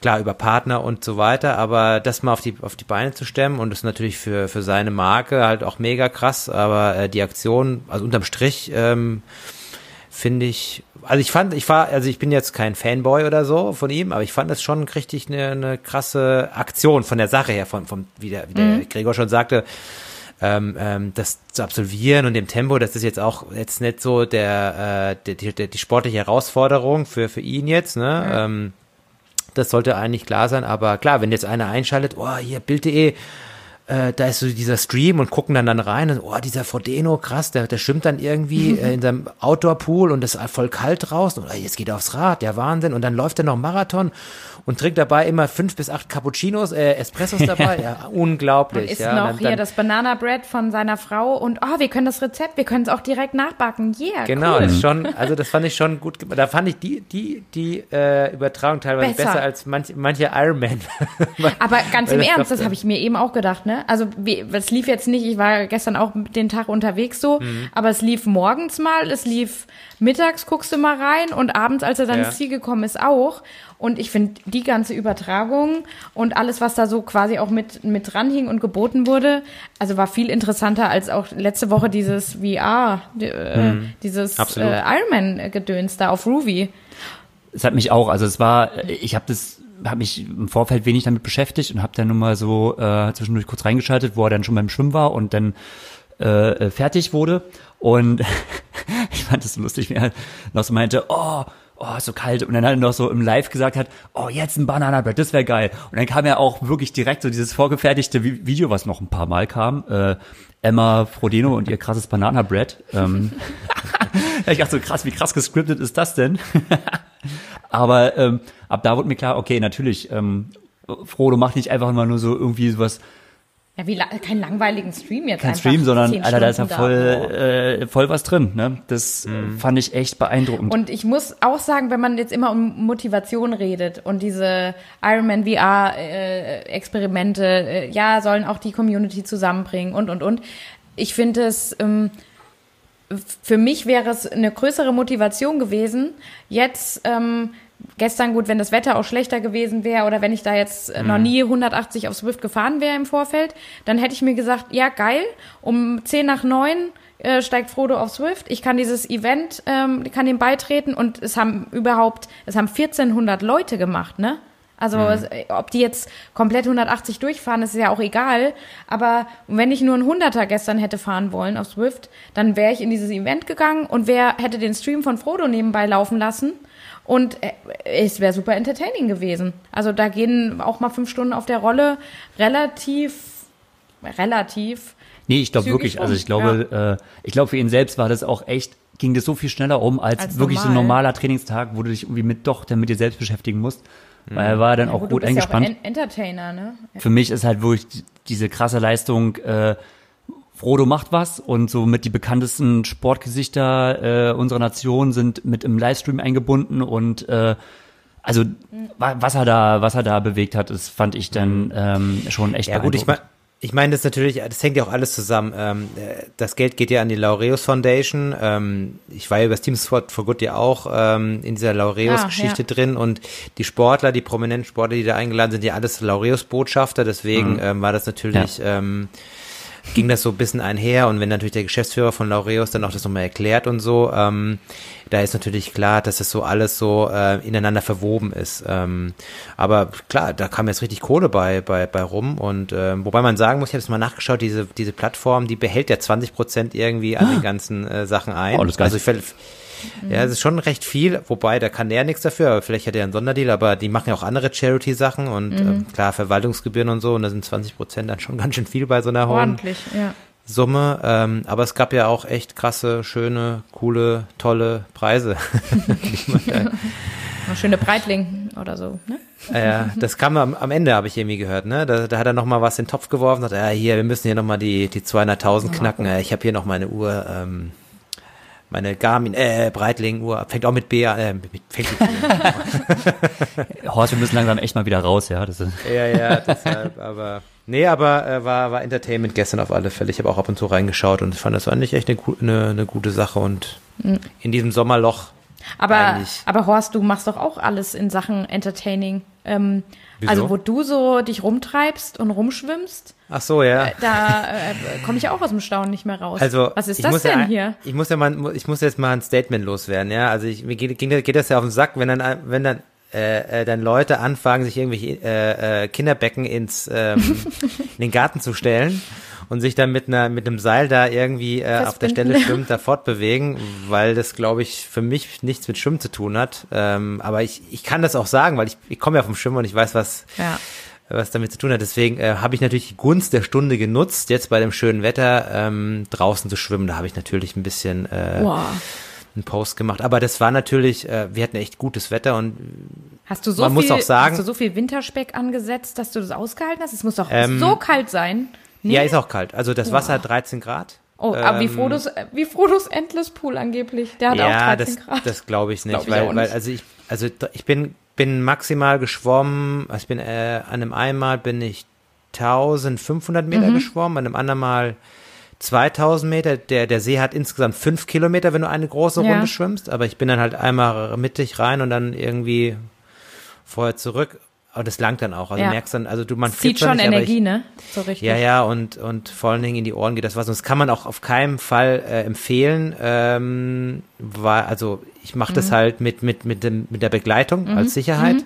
klar, über Partner und so weiter, aber das mal auf die, auf die Beine zu stemmen und das ist natürlich für, für seine Marke halt auch mega krass, aber äh, die Aktion, also unterm Strich, ähm, finde ich, also ich fand, ich war, also ich bin jetzt kein Fanboy oder so von ihm, aber ich fand das schon richtig eine, eine krasse Aktion von der Sache her, von, von wie der, wie der mhm. Gregor schon sagte, ähm, ähm, das zu absolvieren und dem Tempo, das ist jetzt auch jetzt nicht so der, äh, die, die, die sportliche Herausforderung für, für ihn jetzt, ne? Ja. Ähm, das sollte eigentlich klar sein, aber klar, wenn jetzt einer einschaltet, oh, hier Bild.de, äh, da ist so dieser Stream und gucken dann dann rein und oh, dieser Frodeno, krass, der, der schwimmt dann irgendwie äh, in seinem Outdoor-Pool und es ist voll kalt draußen. Und oh, jetzt geht er aufs Rad, der Wahnsinn. Und dann läuft er noch Marathon und trinkt dabei immer fünf bis acht Cappuccinos, äh, Espressos dabei. ja, unglaublich. Und isst ja. noch dann, hier dann, das Banana Bread von seiner Frau und oh, wir können das Rezept, wir können es auch direkt nachbacken. Yeah, Genau, cool. das ist schon, also das fand ich schon gut. gemacht. Da fand ich die, die, die äh, Übertragung teilweise besser, Besser. als manche, manche Ironman. Aber ganz im das Ernst, das habe ich mir eben auch gedacht, ne? Also wie- es lief jetzt nicht, ich war gestern auch den Tag unterwegs so, Mhm. aber es lief morgens mal, es lief mittags, guckst du mal rein und abends, als er dann Ja. ins Ziel gekommen ist, auch. Und ich finde die ganze Übertragung und alles, was da so quasi auch mit, mit dranhing und geboten wurde, also war viel interessanter als auch letzte Woche dieses VR, äh, dieses äh, Absolut. Ironman-Gedöns da auf Ruby. Es hat mich auch, also es war, ich habe das, habe mich im Vorfeld wenig damit beschäftigt und habe dann nur mal so äh, zwischendurch kurz reingeschaltet, wo er dann schon beim Schwimmen war und dann äh, äh, fertig wurde. Und ich fand es so lustig, wie er noch so meinte, oh, oh, ist so kalt. Und dann hat er noch so im Live gesagt hat, oh, jetzt ein Bananabread, das wäre geil. Und dann kam ja auch wirklich direkt so dieses vorgefertigte Vi- Video, was noch ein paar Mal kam. Äh, Emma Frodeno und ihr krasses Bananabread. Ähm, ich dachte so, krass, wie krass gescriptet ist das denn? Aber ähm, ab da wurde mir klar, okay, natürlich, ähm, Frodo macht nicht einfach immer nur so irgendwie sowas, Ja, wie la keinen langweiligen Stream jetzt kein einfach Stream, sondern Alter, da ist ja voll, äh, voll was drin. Ne? Das äh, fand ich echt beeindruckend. Und ich muss auch sagen, wenn man jetzt immer um Motivation redet und diese Ironman VR äh, Experimente, äh, ja, sollen auch die Community zusammenbringen und und und. Ich finde es ähm, für mich wäre es eine größere Motivation gewesen, jetzt ähm, gestern gut, wenn das Wetter auch schlechter gewesen wäre oder wenn ich da jetzt äh, noch nie 180 auf Swift gefahren wäre im Vorfeld, dann hätte ich mir gesagt, ja geil, um 10 nach 9 äh, steigt Frodo auf Swift. Ich kann dieses Event, ähm, kann dem beitreten und es haben überhaupt, es haben 1400 Leute gemacht, ne? Also es, ob die jetzt komplett 180 durchfahren, ist ja auch egal. Aber wenn ich nur ein Hunderter gestern hätte fahren wollen auf Swift, dann wäre ich in dieses Event gegangen und wer hätte den Stream von Frodo nebenbei laufen lassen. Und äh, es wäre super entertaining gewesen. Also da gehen auch mal fünf Stunden auf der Rolle relativ, relativ. Nee, ich glaube wirklich, also ich glaube, äh, ich glaube für ihn selbst war das auch echt, ging das so viel schneller um, als, Als wirklich so ein normal. normaler Trainingstag, wo du dich irgendwie mit doch dann mit dir selbst beschäftigen musst. Weil er war dann Ja, auch gut, gut du bist ja auch eingespannt. en Entertainer, ne? Für mich ist halt wirklich die- diese krasse Leistung, äh, Frodo macht was und so mit die bekanntesten Sportgesichter äh, unserer Nation sind mit im Livestream eingebunden und äh, also wa- was er da, was er da bewegt hat, das fand ich dann ähm, schon echt Ja gut, ich meine, ich meine das natürlich, das hängt ja auch alles zusammen. Ähm, äh, das Geld geht ja an die Laureus Foundation. Ähm, ich war ja über das Teams for, for Good ja auch ähm, in dieser Laureus-Geschichte Ah, ja. drin und die Sportler, die prominenten Sportler, die da eingeladen sind, ja alles Laureus-Botschafter. Deswegen ähm, war das natürlich ähm, ging das so ein bisschen einher und wenn natürlich der Geschäftsführer von Laureus dann auch das nochmal erklärt und so, ähm, da ist natürlich klar, dass das so alles so äh, ineinander verwoben ist. Ähm, aber klar, da kam jetzt richtig Kohle bei, bei, bei rum und ähm, wobei man sagen muss, ich habe es mal nachgeschaut, diese, diese Plattform, die behält ja 20 Prozent irgendwie an den ganzen äh, Sachen ein. Oh, das also ich, fäll- ja, es ist schon recht viel, wobei da kann er nichts dafür, aber vielleicht hat er einen Sonderdeal, aber die machen ja auch andere Charity-Sachen und ähm, klar, Verwaltungsgebühren und so und da sind 20 Prozent dann schon ganz schön viel bei so einer hohen Ordentlich, ja. Summe. Ähm, aber es gab ja auch echt krasse, schöne, coole, tolle Preise. Schöne Breitling oder so, ne? äh, das kam am, am Ende, habe ich irgendwie gehört. Ne? Da, da hat er noch mal was in den Topf geworfen. Sagt, ja, hier, wir müssen hier noch mal die, die 200.000 knacken. Äh, ich habe hier noch meine Uhr, ähm, meine Garmin, äh, Breitling-Uhr. Fängt auch mit B an. Äh, mit, fängt mit B an. Horst, wir müssen langsam echt mal wieder raus, ja. Das ist, Ja, ja, deshalb, aber. Nee, aber äh, war, war Entertainment gestern auf alle Fälle. Ich habe auch ab und zu reingeschaut und fand das eigentlich echt eine, eine, eine gute Sache und in diesem Sommerloch. Aber, aber Horst, du machst doch auch alles in Sachen Entertaining. Ähm, Wieso? also wo du so dich rumtreibst und rumschwimmst, Ach so, ja. da äh, komme ich auch aus dem Staunen nicht mehr raus. Also, Was ist das denn ja, hier? Ich muss ja mal, ich muss jetzt mal ein Statement loswerden, ja. Also ich, mir geht, geht das ja auf den Sack, wenn dann, wenn dann, äh, äh, dann Leute anfangen, sich irgendwelche äh, äh, Kinderbecken ins ähm, in den Garten zu stellen und sich dann mit einer mit einem Seil da irgendwie äh, auf der Stelle schwimmend da fortbewegen, weil das glaube ich für mich nichts mit Schwimmen zu tun hat. Ähm, aber ich, ich kann das auch sagen, weil ich, ich komme ja vom Schwimmen und ich weiß, was ja. was damit zu tun hat. Deswegen äh, habe ich natürlich die Gunst der Stunde genutzt, jetzt bei dem schönen Wetter ähm, draußen zu schwimmen. Da habe ich natürlich ein bisschen äh, wow einen Post gemacht. Aber das war natürlich, äh, wir hatten echt gutes Wetter und hast du so man viel, muss auch sagen, hast du so viel Winterspeck angesetzt, dass du das ausgehalten hast? Es muss doch ähm, so kalt sein. Nee? Ja, ist auch kalt. Also das Wasser hat 13 Grad. Oh, ähm, aber wie ähm, Frodos, wie Frodos Endless Pool angeblich. Der hat ja, auch 13 das, Grad. das glaube ich nicht, glaub ich weil, nicht. weil also ich, also ich bin, bin maximal geschwommen, also ich bin äh, an einem einmal bin ich 1500 Meter mhm. geschwommen, an einem anderen Mal 2000 Meter. Der, der See hat insgesamt fünf Kilometer, wenn du eine große Runde ja. schwimmst. Aber ich bin dann halt einmal mittig rein und dann irgendwie vorher zurück. Aber das langt dann auch. Also ja. du merkst dann, also du, man Zieht schon nicht, Energie, ich, ne? So richtig. Ja, ja, und, und vor allen Dingen in die Ohren geht das was. Und das kann man auch auf keinen Fall äh, empfehlen. Ähm, weil, also ich mache mhm. das halt mit, mit, mit, dem, mit der Begleitung mhm. als Sicherheit mhm.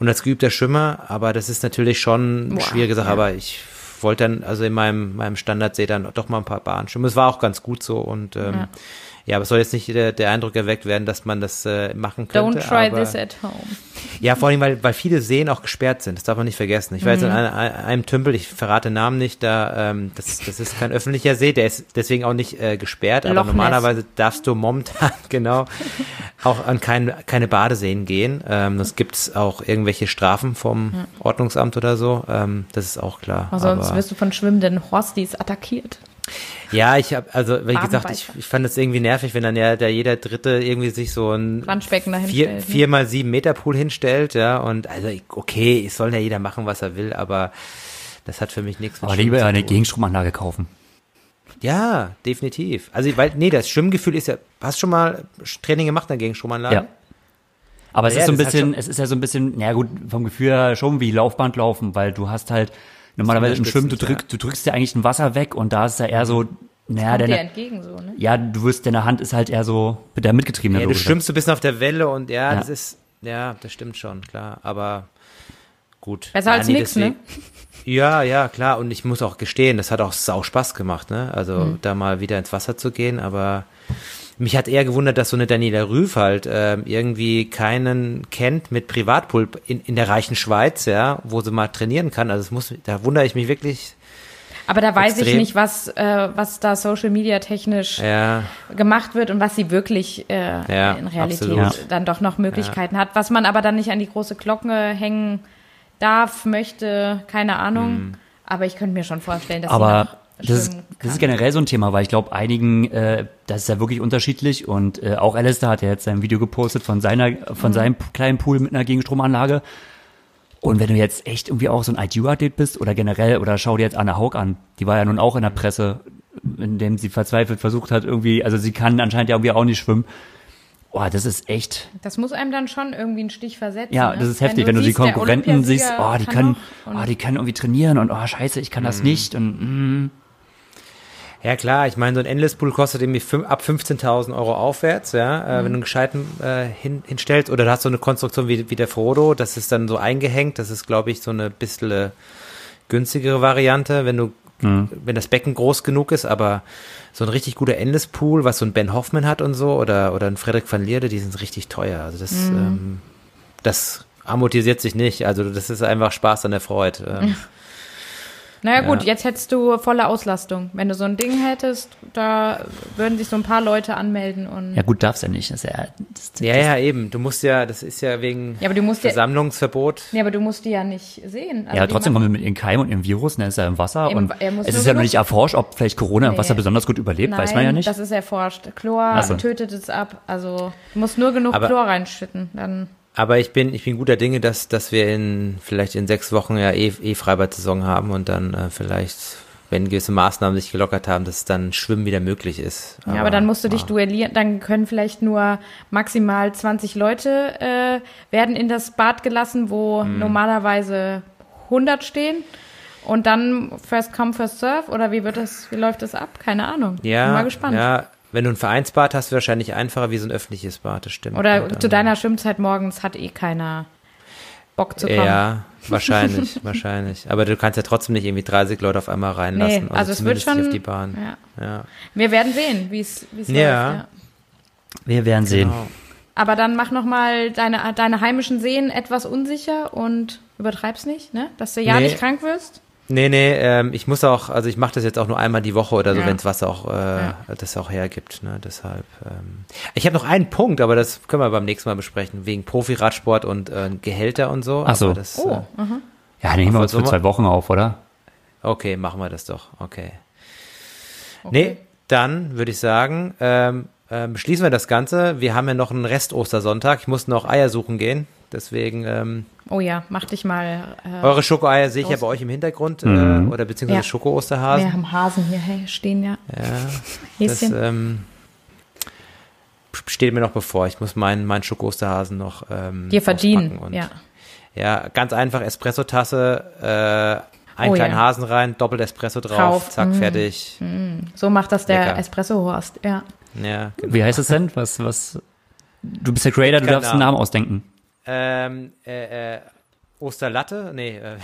und als geübter Schwimmer. Aber das ist natürlich schon eine schwierige Sache. Ja. Aber ich wollte dann also in meinem, meinem Standardsee dann doch mal ein paar Bahnen schwimmen. Es war auch ganz gut so und ähm, ja. Ja, aber es soll jetzt nicht der, der Eindruck erweckt werden, dass man das äh, machen könnte. Don't try aber, this at home. Ja, vor allem, weil, weil viele Seen auch gesperrt sind. Das darf man nicht vergessen. Ich war jetzt in mhm. einem, einem Tümpel, ich verrate Namen nicht, da ähm, das, das ist kein öffentlicher See, der ist deswegen auch nicht äh, gesperrt, aber normalerweise darfst du momentan genau auch an kein, keine Badeseen gehen. Ähm, das gibt's auch irgendwelche Strafen vom ja. Ordnungsamt oder so. Ähm, das ist auch klar. Aber sonst wirst du von schwimmenden Horsties attackiert. Ja, ich habe also wie gesagt, ich, ich fand es irgendwie nervig, wenn dann ja der jeder Dritte irgendwie sich so ein Planschbecken dahin vier, stellt, ne? vier mal sieben Meter Pool hinstellt, ja und also okay, es soll ja jeder machen, was er will, aber das hat für mich nichts. mit Aber lieber eine Gegenstromanlage kaufen. Ja, definitiv. Also weil nee, das Schwimmgefühl ist ja. Hast du schon mal Training gemacht an Gegenstromanlage? Ja. Aber es ja, ist so ein bisschen, es ist ja so ein bisschen, na gut, vom Gefühl her schon wie Laufband laufen, weil du hast halt Normalerweise im Schwimmen, du, drück, du drückst ja eigentlich ein Wasser weg und da ist ja eher so, naja, deine, entgegen so, ne? Ja, du wirst, deine Hand ist halt eher so mit der mitgetriebene. Ja, du schwimmst so ein bisschen auf der Welle und ja, ja, das ist, ja, das stimmt schon, klar, aber gut. Besser als nee, nix, ne? Ja, ja, klar. Und ich muss auch gestehen, das hat auch sau Spaß gemacht, ne? Also mhm. da mal wieder ins Wasser zu gehen, aber mich hat eher gewundert, dass so eine Daniela Rüff halt äh, irgendwie keinen kennt mit Privatpool in, in der reichen Schweiz, ja, wo sie mal trainieren kann. Also es muss, da wundere ich mich wirklich. Aber da weiß extrem. ich nicht, was, äh, was da Social Media technisch ja. gemacht wird und was sie wirklich äh, ja, in Realität absolut. dann doch noch Möglichkeiten ja. hat. Was man aber dann nicht an die große Glocke hängen darf, möchte, keine Ahnung. Mhm. Aber ich könnte mir schon vorstellen, dass aber sie das ist, das ist generell so ein Thema, weil ich glaube, einigen, äh, das ist ja wirklich unterschiedlich und äh, auch Alistair hat ja jetzt sein Video gepostet von seiner, von mhm. seinem kleinen Pool mit einer Gegenstromanlage. Und wenn du jetzt echt irgendwie auch so ein ITU-Athlet bist oder generell, oder schau dir jetzt Anna Haug an, die war ja nun auch in der Presse, in dem sie verzweifelt versucht hat, irgendwie, also sie kann anscheinend ja irgendwie auch nicht schwimmen. Oh, das ist echt. Das muss einem dann schon irgendwie einen Stich versetzen. Ja, ne? das ist heftig, wenn du, wenn du die Konkurrenten siehst, oh, die können, oh, die können irgendwie trainieren und oh, scheiße, ich kann das mhm. nicht und mm. Ja klar, ich meine, so ein Endless Pool kostet irgendwie ab 15.000 Euro aufwärts, ja, mhm. äh, wenn du einen gescheiten äh, hin, hinstellst. Oder du hast so eine Konstruktion wie, wie der Frodo, das ist dann so eingehängt. Das ist, glaube ich, so eine bisschen günstigere Variante, wenn du, mhm. wenn das Becken groß genug ist. Aber so ein richtig guter Endless Pool, was so ein Ben Hoffman hat und so, oder, oder ein Frederik van Lierde, die sind richtig teuer. Also das, mhm. ähm, das amortisiert sich nicht. Also das ist einfach Spaß an der Freude. Ähm. Naja gut, jetzt hättest du volle Auslastung. Wenn du so ein Ding hättest, da würden sich so ein paar Leute anmelden und. Ja gut, darfst ja nicht. Das ist ja, das, ja, ja, eben. Du musst ja, das ist ja wegen ja, aber du musst Versammlungsverbot. Ja, aber du musst die ja nicht sehen. Also ja, trotzdem kommen wir mit ihrem Keim und ihrem Virus, ne, ist ja im Wasser Eben, und es ist ja noch nicht erforscht, ob vielleicht Corona nee. im Wasser besonders gut überlebt, Nein, weiß man ja nicht. das ist erforscht. Chlor so. tötet es ab. Also du musst nur genug aber Chlor reinschütten, dann aber ich bin, ich bin guter Dinge, dass, dass wir in, vielleicht in sechs Wochen ja eh, eh Freibad-Saison haben und dann äh, vielleicht, wenn gewisse Maßnahmen sich gelockert haben, dass dann Schwimmen wieder möglich ist. Aber, ja, aber dann musst du dich duellieren, dann können vielleicht nur maximal 20 Leute äh, werden in das Bad gelassen, wo hm. normalerweise 100 stehen. Und dann First Come, First Serve? Oder wie wird das, wie läuft das ab? Keine Ahnung. Ja. Bin mal gespannt. Ja, wenn du ein Vereinsbad hast, wahrscheinlich einfacher wie so ein öffentliches Bad, das stimmt. Oder zu deiner Schwimmzeit morgens hat eh keiner. Bock zu kommen. Ja, wahrscheinlich, wahrscheinlich. Aber du kannst ja trotzdem nicht irgendwie 30 Leute auf einmal reinlassen. Nee, also es wird schon- auf die Bahn. Ja. Ja. Wir werden sehen, wie es wie es Ja. läuft. Ja. Wir werden sehen. Genau. Aber dann mach noch mal deine, deine heimischen Seen etwas unsicher und übertreib's nicht, ne? Dass du ja Nee. nicht krank wirst. Nee, nee, ähm, ich muss auch, also ich mache das jetzt auch nur einmal die Woche oder so, Ja. wenn es was auch, äh, Ja. das auch hergibt. Ne? Deshalb. Ähm. Ich habe noch einen Punkt, aber das können wir beim nächsten Mal besprechen, wegen Profi-Radsport und äh, Gehälter und so. Ach so. Aber Das, Oh, äh, Ja, dann nehmen wir uns für zwei Wochen auf, oder? okay, machen wir das doch. Okay. okay. Nee, dann würde ich sagen, ähm, ähm, schließen wir das Ganze. Wir haben ja noch einen Rest Ostersonntag. Ich muss noch Eier suchen gehen. Deswegen, ähm, Oh ja, mach dich mal. Äh, eure Schokoeier sehe ich ja bei euch im Hintergrund, Mhm. äh, oder beziehungsweise Ja. Schoko-Osterhasen. wir haben Hasen hier hey, stehen, ja. Ja, das Häschen. ähm, steht mir noch bevor. Ich muss meinen meinen Schoko-Osterhasen noch ähm, Dir verdienen, auspacken und- ja. Ja, ganz einfach Espresso-Tasse, äh, einen Oh kleinen ja. Hasen rein, doppelt Espresso drauf, Drauf, zack, mm. fertig. So macht das der. Espresso-Horst, ja. Ja, genau. Wie heißt es denn? Was, was? Du bist der Creator, du darfst einen. Namen ausdenken. Ähm, äh, äh, Osterlatte? Nee, äh,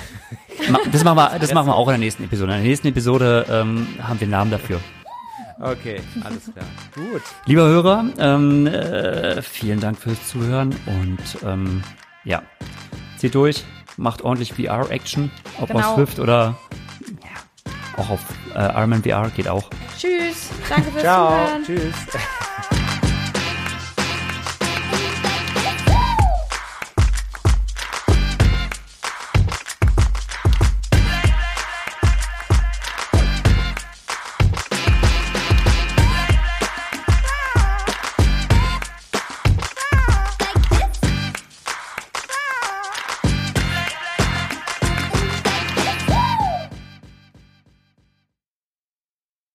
Das machen wir, das machen wir auch in der nächsten Episode. In der nächsten Episode ähm, haben wir einen Namen dafür. okay, alles klar. Gut. Lieber Hörer, ähm, äh, vielen Dank fürs Zuhören und ähm, ja, zieht durch, macht ordentlich VR-Action, ob Genau. auf Swift oder ja, auch auf äh, Ironman VR geht auch. Tschüss, danke fürs Ciao. Zuhören. Tschüss.